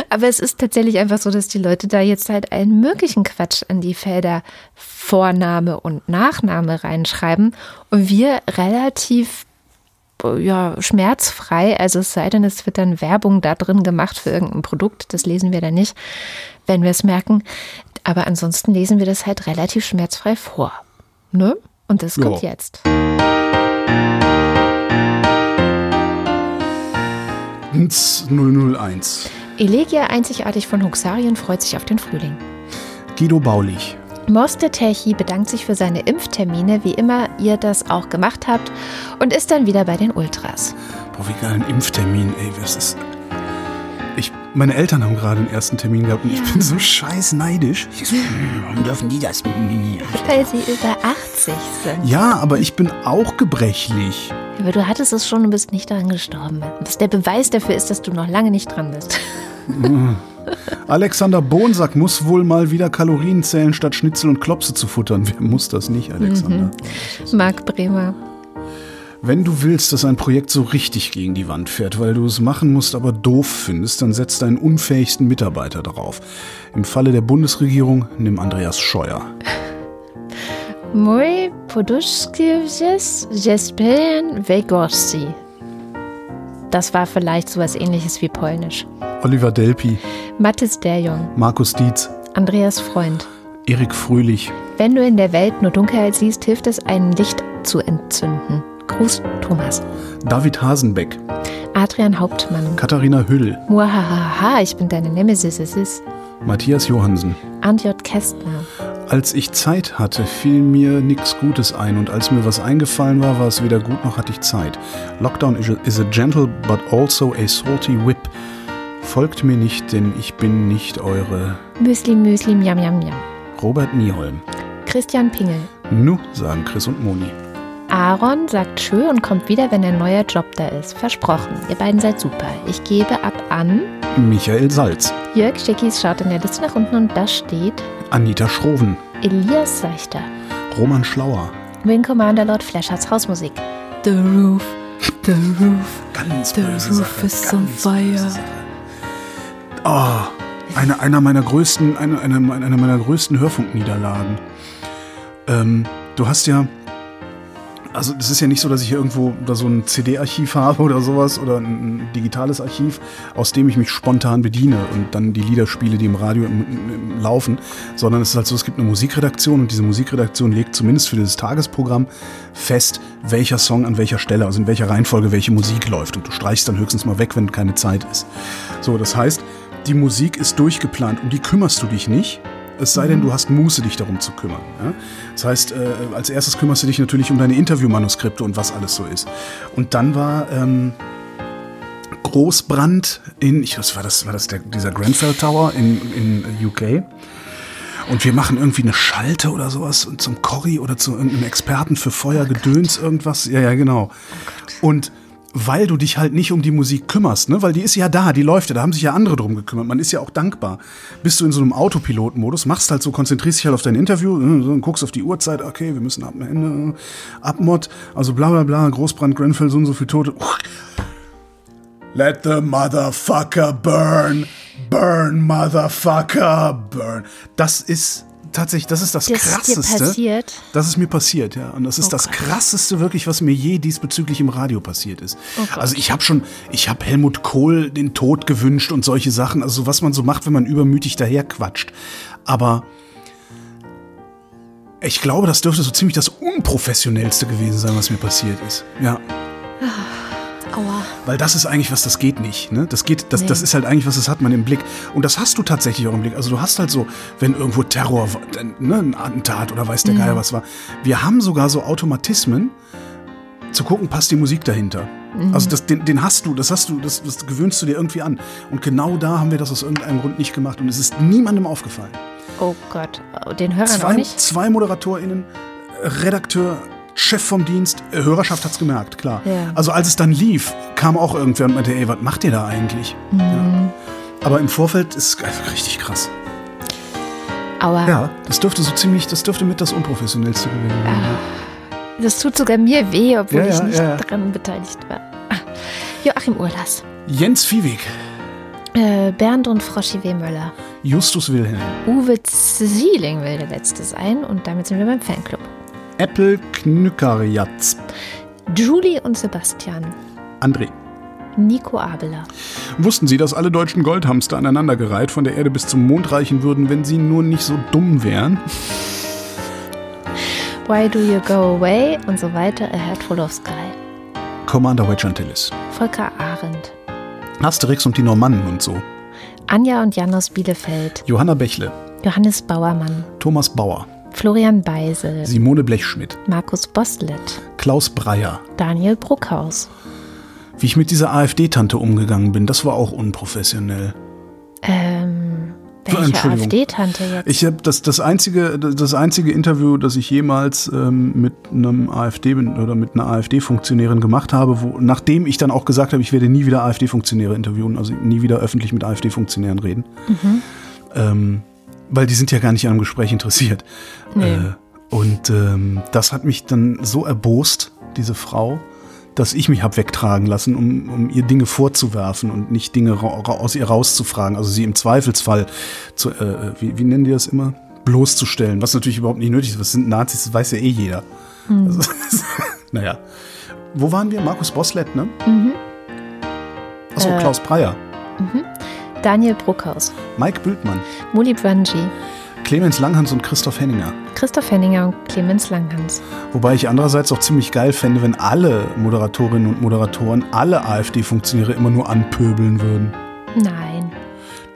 Aber es ist tatsächlich einfach so, dass die Leute da jetzt halt allen möglichen Quatsch an die Felder Vorname und Nachname reinschreiben und wir relativ ja, schmerzfrei, also es sei denn, es wird dann Werbung da drin gemacht für irgendein Produkt, das lesen wir dann nicht, wenn wir es merken. Aber ansonsten lesen wir das halt relativ schmerzfrei vor. Ne? Und das kommt Ja. jetzt. Ns 001. Elegia einzigartig von Huxarien freut sich auf den Frühling. Guido Baulich. Moste Techi bedankt sich für seine Impftermine, wie immer ihr das auch gemacht habt, und ist dann wieder bei den Ultras. Boah, wie geil ein Impftermin, ey, was ist. Ich, meine Eltern haben gerade einen ersten Termin gehabt und ich bin so scheiß neidisch. So, Warum dürfen die das? Weil sie über 80 sind. Ja, aber ich bin auch gebrechlich. Aber du hattest es schon und bist nicht daran gestorben. Was der Beweis dafür ist, dass du noch lange nicht dran bist. Alexander Bonsack muss wohl mal wieder Kalorien zählen, statt Schnitzel und Klopse zu futtern. Wer muss das nicht, Alexander? Marc Bremer. Wenn du willst, dass ein Projekt so richtig gegen die Wand fährt, weil du es machen musst, aber doof findest, dann setz deinen unfähigsten Mitarbeiter drauf. Im Falle der Bundesregierung nimm Andreas Scheuer. Moi poduszkiewicz jespelien wegorsi. Das war vielleicht sowas ähnliches wie Polnisch. Oliver Delpi, Mathis Derjong, Markus Dietz, Andreas Freund. Erik Fröhlich, Wenn du in der Welt nur Dunkelheit siehst, hilft es, ein Licht zu entzünden. Gruß, Thomas. David Hasenbeck, Adrian Hauptmann. Katharina Hüll, Muahaha, ich bin deine Nemesis. Es ist Matthias Johansen. J. Kästner. Als ich Zeit hatte, fiel mir nichts Gutes ein und als mir was eingefallen war, war es weder gut noch hatte ich Zeit. Lockdown is a, is a gentle but also a salty whip. Folgt mir nicht, denn ich bin nicht eure Müsli, Müsli, Miam, Miam, Miam. Robert Nieholm. Christian Pingel. Nu, sagen Chris und Moni. Aaron sagt Tschö und kommt wieder, wenn ein neuer Job da ist. Versprochen. Ihr beiden seid super. Ich gebe ab an Michael Salz. Jörg Schickis schaut in der Liste nach unten und da steht Anita Schroven. Elias Seichter. Roman Schlauer. Wing Commander Lord Flashards Hausmusik. The roof, the roof, Ganz the böse roof Sache, is on fire. Oh, eine, einer meiner größten, eine, eine, eine meiner größten Hörfunkniederlagen. Ähm, du hast ja, also es ist ja nicht so, dass ich irgendwo da so ein CD-Archiv habe oder sowas oder ein, digitales Archiv, aus dem ich mich spontan bediene und dann die Lieder spiele, die im Radio im, im laufen, sondern es ist halt so, es gibt eine Musikredaktion und diese Musikredaktion legt zumindest für dieses Tagesprogramm fest, welcher Song an welcher Stelle, also in welcher Reihenfolge welche Musik läuft und du streichst dann höchstens mal weg, wenn keine Zeit ist. So, das heißt, die Musik ist durchgeplant, um die kümmerst du dich nicht. Es sei denn, du hast Muße, dich darum zu kümmern. Ja? Das heißt, äh, als erstes kümmerst du dich natürlich um deine Interviewmanuskripte und was alles so ist. Und dann war ähm, Großbrand in, ich, was war das, war das der, dieser Grenfell Tower in, in UK? Und wir machen irgendwie eine Schalte oder sowas und zum Corrie oder zu irgendeinem Experten für Feuer, Gedöns, irgendwas. Ja, ja, genau. Und weil du dich halt nicht um die Musik kümmerst, ne? weil die ist ja da, die läuft ja, da haben sich ja andere drum gekümmert. Man ist ja auch dankbar. Bist du in so einem Autopilotenmodus, machst halt so, konzentrierst dich halt auf dein Interview, äh, so, guckst auf die Uhrzeit, okay, wir müssen ab Ende, Abmod, also bla bla bla, Großbrand, Grenfell, so und so viele Tote. Let the motherfucker burn, burn, motherfucker, burn. Das ist tatsächlich, das ist das, Das ist dir krasseste. passiert? Das ist mir passiert, ja. Und das ist Oh das Gott. krasseste wirklich, was mir je diesbezüglich im Radio passiert ist. Oh also ich habe schon, ich habe Helmut Kohl den Tod gewünscht und solche Sachen. Also was man so macht, wenn man übermütig daherquatscht. Aber ich glaube, das dürfte so ziemlich das unprofessionellste gewesen sein, was mir passiert ist. Ja. Aua. Weil das ist eigentlich was, das geht nicht. Ne? Das geht, das, Nee. das ist halt eigentlich was, das hat man im Blick. Und das hast du tatsächlich auch im Blick. Also du hast halt so, wenn irgendwo Terror, ne, ein Attentat oder weiß der Geier was war. Wir haben sogar so Automatismen, zu gucken, passt die Musik dahinter. Also das, den, den hast du, das hast du, das, das gewöhnst du dir irgendwie an. Und genau da haben wir das aus irgendeinem Grund nicht gemacht. Und es ist niemandem aufgefallen. Oh Gott. Den Hörern auch Zwei, nicht? zwei ModeratorInnen, Redakteur, Chef vom Dienst, äh, Hörerschaft hat's gemerkt, klar. Ja. Also als es dann lief, kam auch irgendwer und meinte, ey, was macht ihr da eigentlich? Mhm. Ja. Aber im Vorfeld ist es also richtig krass. Aua. Ja, das dürfte so ziemlich, das dürfte mit das Unprofessionellste gewesen sein. Das tut sogar mir weh, obwohl Ja, ich nicht daran beteiligt war. Ah. Joachim Urlas. Jens Viehweg, Äh, Bernd und Froschi W. Möller. Justus Wilhelm, Uwe Zieling will der Letzte sein und damit sind wir beim Fanclub. Apple Knückerjatz, Julie und Sebastian. André. Nico Abeler. Wussten Sie, dass alle deutschen Goldhamster aneinandergereiht von der Erde bis zum Mond reichen würden, wenn sie nur nicht so dumm wären? Why Do You Go Away und so weiter. A Head Full of Sky. Commander Wedge Antilles. Volker Arendt. Asterix und die Normannen und so. Anja und Jan aus Bielefeld. Johanna Bächle, Johannes Bauermann. Thomas Bauer, Florian Beisel. Simone Blechschmidt, Markus Boslett. Klaus Breyer. Daniel Bruckhaus. Wie ich mit dieser AfD-Tante umgegangen bin, das war auch unprofessionell. Ähm, welche. AfD-Tante jetzt? Ich habe das, das, einzige, das einzige Interview, das ich jemals ähm, mit einem AfD oder mit einer AfD-Funktionärin gemacht habe, wo, nachdem ich dann auch gesagt habe, ich werde nie wieder AfD-Funktionäre interviewen, also nie wieder öffentlich mit AfD-Funktionären reden. Ähm, weil die sind ja gar nicht an einem Gespräch interessiert. Nee. Äh, und ähm, das hat mich dann so erbost, diese Frau, dass ich mich hab wegtragen lassen, um, um ihr Dinge vorzuwerfen und nicht Dinge aus ihr rauszufragen. Also sie im Zweifelsfall zu, äh, wie, wie nennen die das immer? Bloßzustellen, was natürlich überhaupt nicht nötig ist. Was sind Nazis? Das weiß ja eh jeder. Also, naja. Wo waren wir? Markus Boslett, ne? Mhm. Achso, Äh. Klaus Breyer. Daniel Bruckhaus. Mike Bültmann. Muli Brangi. Clemens Langhans und Christoph Henninger. Christoph Henninger und Clemens Langhans. Wobei ich andererseits auch ziemlich geil fände, wenn alle Moderatorinnen und Moderatoren alle AfD-Funktionäre immer nur anpöbeln würden. Nein.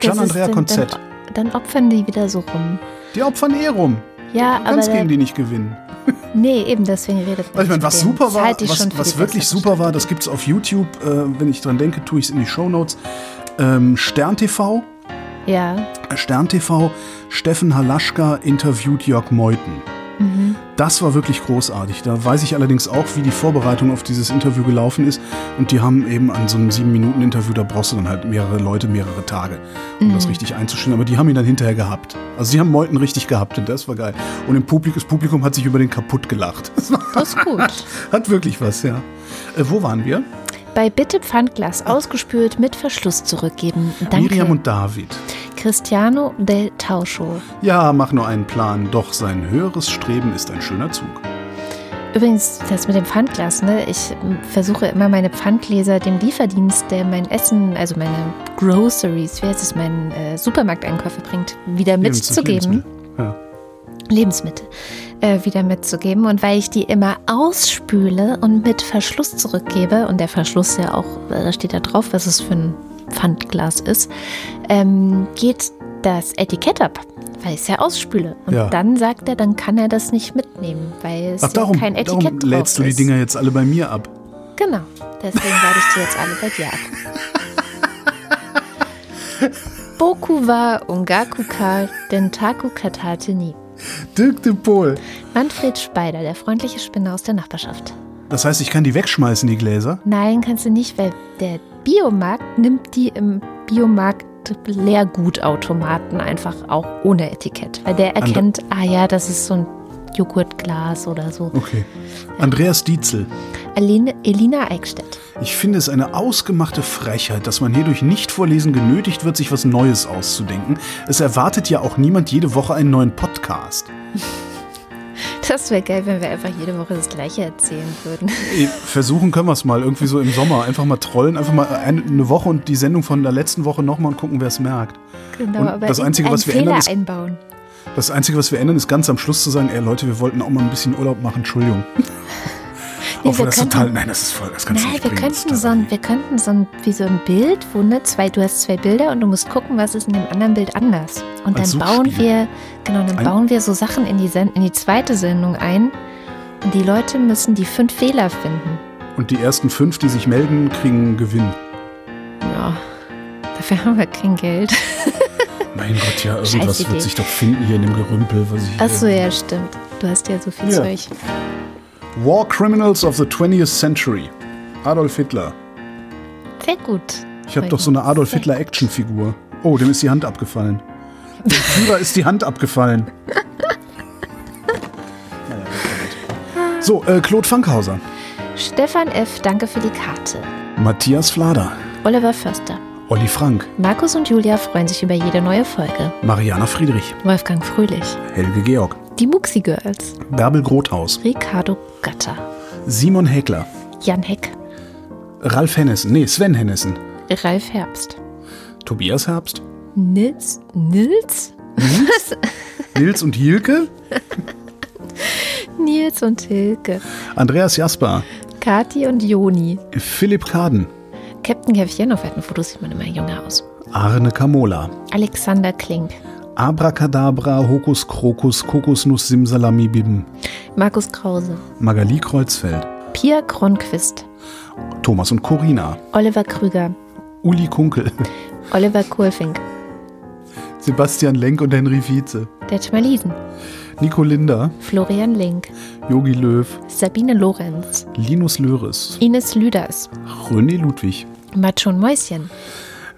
Das Gian ist Andrea dann- Konzett. Dann, dann opfern die wieder so rum. Die opfern eh rum. Ja, Du aber. kannst gegen Der, die nicht gewinnen. nee, eben deswegen redet man. Also ich meine, was super war, halte ich was, was wirklich super war, das gibt's auf YouTube. Äh, wenn ich dran denke, tue ich es in die Shownotes. Ähm, Stern TV. Ja. Stern TV. Steffen Halaschka interviewt Jörg Meuthen. Das war wirklich großartig. Da weiß ich allerdings auch, wie die Vorbereitung auf dieses Interview gelaufen ist. Und die haben eben an so einem sieben Minuten Interview, da brauchst du dann halt mehrere Leute, mehrere Tage, um das richtig einzustellen. Aber die haben ihn dann hinterher gehabt. Also die haben Meuthen richtig gehabt und das war geil. Und im Publikum, das Publikum hat sich über den kaputt gelacht. Das war, Das ist gut. hat wirklich was, ja. Äh, wo waren wir? Bei Bitte Pfandglas ausgespült mit Verschluss zurückgeben. Danke. Miriam und David. Cristiano del Tauscho. Ja, mach nur einen Plan, doch sein höheres Streben ist ein schöner Zug. Übrigens, das mit dem Pfandglas, ne? Ich versuche immer meine Pfandgläser dem Lieferdienst, der mein Essen, also meine Groceries, wie heißt es, meinen äh, Supermarkteinkäufe bringt, wieder mitzugeben. Lebensmittel. Ja. Lebensmittel äh, wieder mitzugeben. Und weil ich die immer ausspüle und mit Verschluss zurückgebe, und der Verschluss ja auch, äh, da steht da drauf, was es für ein Pfandglas ist, ähm, geht das Etikett ab, weil ich es ja ausspüle. Und Ja. dann sagt er, dann kann er das nicht mitnehmen, weil es Ach, darum, ja kein Etikett darum drauf lädst du die. Dinger jetzt alle bei mir ab. Genau. Deswegen lade ich die jetzt alle bei dir ab. Boku wa ungaku ka dentaku katate ni. Dirk de Pol. Manfred Speider, der freundliche Spinner aus der Nachbarschaft. Das heißt, ich kann die wegschmeißen, die Gläser? Nein, kannst du nicht, weil der Biomarkt nimmt die im Biomarkt Leergutautomaten einfach auch ohne Etikett. Weil der erkennt, ah ja, das ist so ein Joghurtglas oder so. Okay. Andreas Dietzel. Aline, Elina Eickstedt. Ich finde es eine ausgemachte Frechheit, dass man hierdurch nicht vorlesen genötigt wird, sich was Neues auszudenken. Es erwartet ja auch niemand jede Woche einen neuen Podcast. Das wäre geil, wenn wir einfach jede Woche das Gleiche erzählen würden. Versuchen können wir es mal irgendwie so im Sommer. Einfach mal trollen, einfach mal eine, Woche und die Sendung von der letzten Woche nochmal und gucken, wer es merkt. Genau, Und aber das Einzige, was wir Fehler ändern, ist- einbauen. Das Einzige, was wir ändern, ist ganz am Schluss zu sagen, ey Leute, wir wollten auch mal ein bisschen Urlaub machen, Entschuldigung. Nee, Obwohl wir das könnten- total, nein, das ist voll, das kannst du Nein, nicht wir bringen. Könnten, so ein, wir könnten so ein, wie so ein Bild, wo ne, zwei, du hast zwei Bilder und du musst gucken, was ist in dem anderen Bild anders. Und dann bauen wir, genau, dann Ein- bauen wir so Sachen in die, in die zweite Sendung ein. Und die Leute müssen die fünf Fehler finden. Und die ersten fünf, die sich melden, kriegen Gewinn. Ja, dafür haben wir kein Geld. Mein Gott, ja, irgendwas wird sich doch finden hier in dem Gerümpel, was ich Achso, ja, stimmt. Du hast ja so viel Ja. Zeug. War Criminals of the 20th Century. Adolf Hitler. Sehr gut. Ich habe doch so eine Adolf Hitler Actionfigur. Oh, dem ist die Hand abgefallen. Dem Führer ist die Hand abgefallen. Naja. So, äh, Claude Fankhauser. Stefan F., danke für die Karte. Matthias Flader. Oliver Förster. Olli Frank. Markus und Julia freuen sich über jede neue Folge. Mariana Friedrich. Wolfgang Fröhlich. Helge Georg. Die Muxi Girls. Bärbel Grothaus. Ricardo Gatter. Simon Häkler. Jan Heck. Ralf Hennessen. Nee, Sven Hennessen. Ralf Herbst. Tobias Herbst. Nils? Nils? Nils und Hilke. Nils und Hilke. Andreas Jasper. Kati und Joni. Philipp Kaden. Captain Käffchen, auf alten Fotos sieht man immer jünger aus. Arne Kamola. Alexander Klink. Abracadabra, Hokus Krokus, Kokosnuss Simsalami Bibben. Markus Krause. Magali Kreuzfeld. Pia Kronquist. Thomas und Corina. Oliver Krüger. Uli Kunkel. Oliver Kohlfink. Sebastian Lenk und Henry Vize. Detmar Liesen. Nico Linder. Florian Link. Yogi Löw. Sabine Lorenz. Linus Löres. Ines Lüders. René Ludwig. Macho und Mäuschen.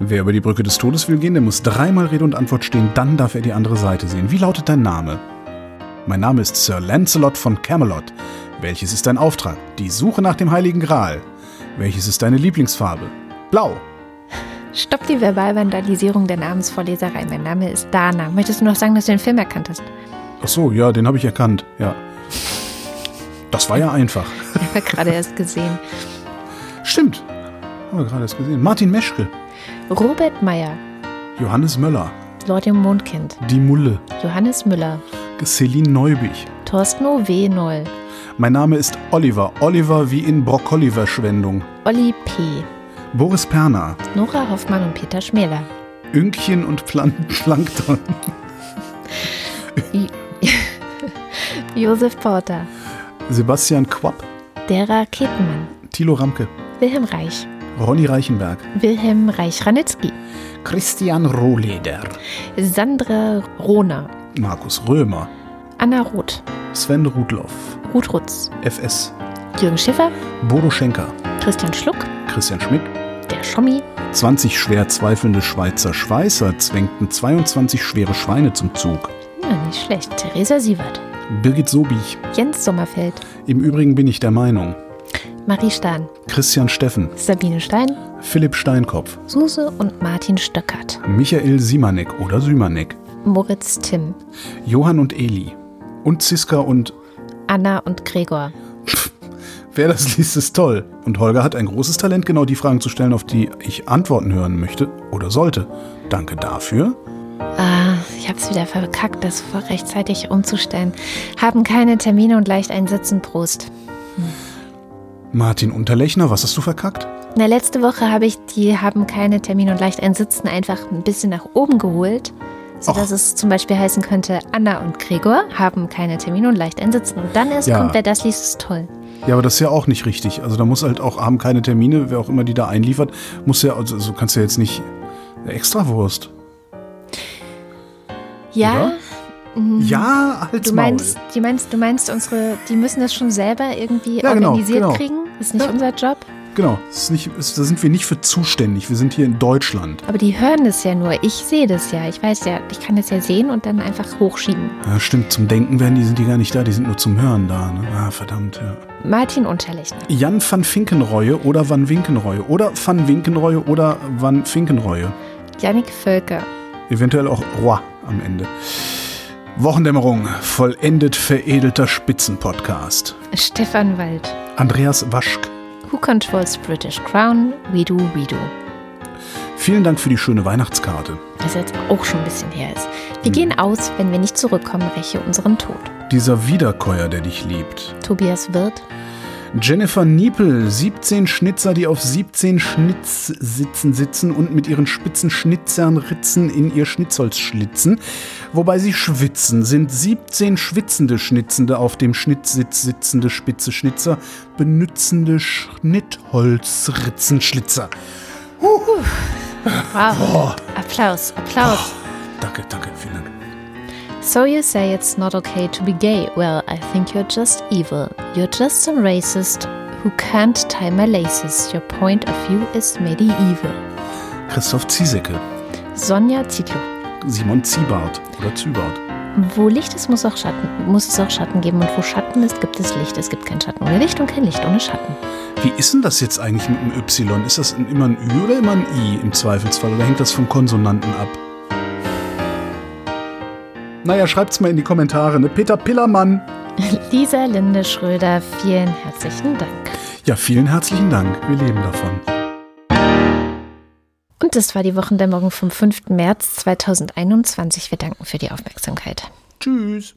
Wer über die Brücke des Todes will gehen, der muss dreimal Rede und Antwort stehen, dann darf er die andere Seite sehen. Wie lautet dein Name? Mein Name ist Sir Lancelot von Camelot. Welches ist dein Auftrag? Die Suche nach dem Heiligen Gral. Welches ist deine Lieblingsfarbe? Blau. Stopp die Verbalvandalisierung der Namensvorleserei. Mein Name ist Dana. Möchtest du noch sagen, dass du den Film erkannt hast? Ach so, ja, den habe ich erkannt. Ja. Das war ja einfach. Ich habe gerade erst gesehen. Stimmt. Haben wir gerade erst gesehen. Martin Meschke. Robert Meyer. Johannes Möller. Lord im Mondkind. Die Mulle. Johannes Müller. Celine Neubich. Thorsten O.W. Noll. Mein Name ist Oliver. Oliver wie in Brokkoli-Verschwendung. Olli P. Boris Perner. Nora Hoffmann und Peter Schmäler. Ünkchen und Plan Plankton. Josef Porter. Sebastian Quapp. Der Raketenmann. Thilo Ramke. Wilhelm Reich. Ronny Reichenberg. Wilhelm Reich-Ranitzky. Christian Rohleder. Sandra Rohner. Markus Römer. Anna Roth, Sven Rudloff, Ruth Rutz, FS, Jürgen Schiffer, Bodo Schenker, Christian Schluck, Christian Schmidt, der Schommi, 20 schwer zweifelnde Schweizer Schweißer zwängten 22 schwere Schweine zum Zug. ja, nicht schlecht, Theresa Sievert, Birgit Sobich. Jens Sommerfeld, Im Übrigen bin ich der Meinung. Marie Stahn, Christian Steffen, Sabine Stein, Philipp Steinkopf, Suse und Martin Stöckert, Michael Simanek oder Symanek, Moritz Timm, Johann und Eli und Ziska und Anna und Gregor. wer das liest, ist toll. Und Holger hat ein großes Talent, genau die Fragen zu stellen, auf die ich Antworten hören möchte oder sollte. Danke dafür. Ah, ich hab's wieder verkackt, das vor rechtzeitig umzustellen. Haben keine Termine und leicht einsitzen, Prost. Martin Unterlechner, was hast du verkackt? Na, letzte Woche habe ich die haben keine Termine und leicht einsitzen einfach ein bisschen nach oben geholt. Sodass es zum Beispiel heißen könnte, Anna und Gregor haben keine Termine und leicht einsitzen. Und dann erst Ja. kommt, wer das liest, ist toll. Ja, aber das ist ja auch nicht richtig. Also da muss halt auch, haben keine Termine, wer auch immer die da einliefert, muss ja, also so kannst du ja jetzt nicht Extrawurst. Ja, Ja, als du meinst, du meinst, du meinst unsere, die müssen das schon selber irgendwie Ja, genau, organisiert genau. kriegen? Ist nicht Ja. unser Job? Genau, das ist nicht, ist, da sind wir nicht für zuständig. Wir sind hier in Deutschland. Aber die hören das ja nur. Ich sehe das ja. Ich weiß ja, ich kann das ja sehen und dann einfach hochschieben. Ja, stimmt, zum Denken werden die, sind die gar nicht da, die sind nur zum Hören da. Ne? Ah, verdammt, ja. Martin Unterlechner. Jan van Finkenreue oder Van Winkenreue oder Van Winkenreue oder Van Finkenreue. Yannick Völker. Eventuell auch Roi am Ende. Wochendämmerung, vollendet veredelter Spitzenpodcast. Stefan Wald. Andreas Waschk. Who Controls British Crown? We do, we do. Vielen Dank für die schöne Weihnachtskarte. Das jetzt auch schon ein bisschen her ist. Wir gehen aus, wenn wir nicht zurückkommen, räche unseren Tod. Dieser Wiederkäuer, der dich liebt. Tobias Wirth. Jennifer Niepel, 17 Schnitzer, die auf 17 Schnitzsitzen sitzen und mit ihren spitzen Schnitzernritzen in ihr Schnitzholz schlitzen. Wobei sie schwitzen, sind 17 schwitzende Schnitzende auf dem Schnittsitz sitzende spitze Schnitzer, benützende Schnittholzritzenschlitzer. Wow. Applaus, Applaus. Danke, danke, vielen Dank. So you say it's not okay to be gay. Well, I think you're just evil. You're just a racist who can't tie my laces. Your point of view is medieval. Christoph Ziesecke, Sonja Zitlo. Simon Ziebart oder Zübart. Wo Licht ist, muss, auch Schatten, muss es auch Schatten geben. Und wo Schatten ist, gibt es Licht. Es gibt kein Schatten ohne Licht und kein Licht ohne Schatten. Wie ist denn das jetzt eigentlich mit dem Y? Ist das immer ein Ü oder immer ein I im Zweifelsfall? Oder hängt das vom Konsonanten ab? Naja, schreibt's mal in die Kommentare. Ne? Peter Pillermann. Lisa Linde Schröder, vielen herzlichen Dank. Ja, vielen herzlichen Dank. Wir leben davon. Und das war die Wochendämmerung vom 5. März 2021. Wir danken für die Aufmerksamkeit. Tschüss.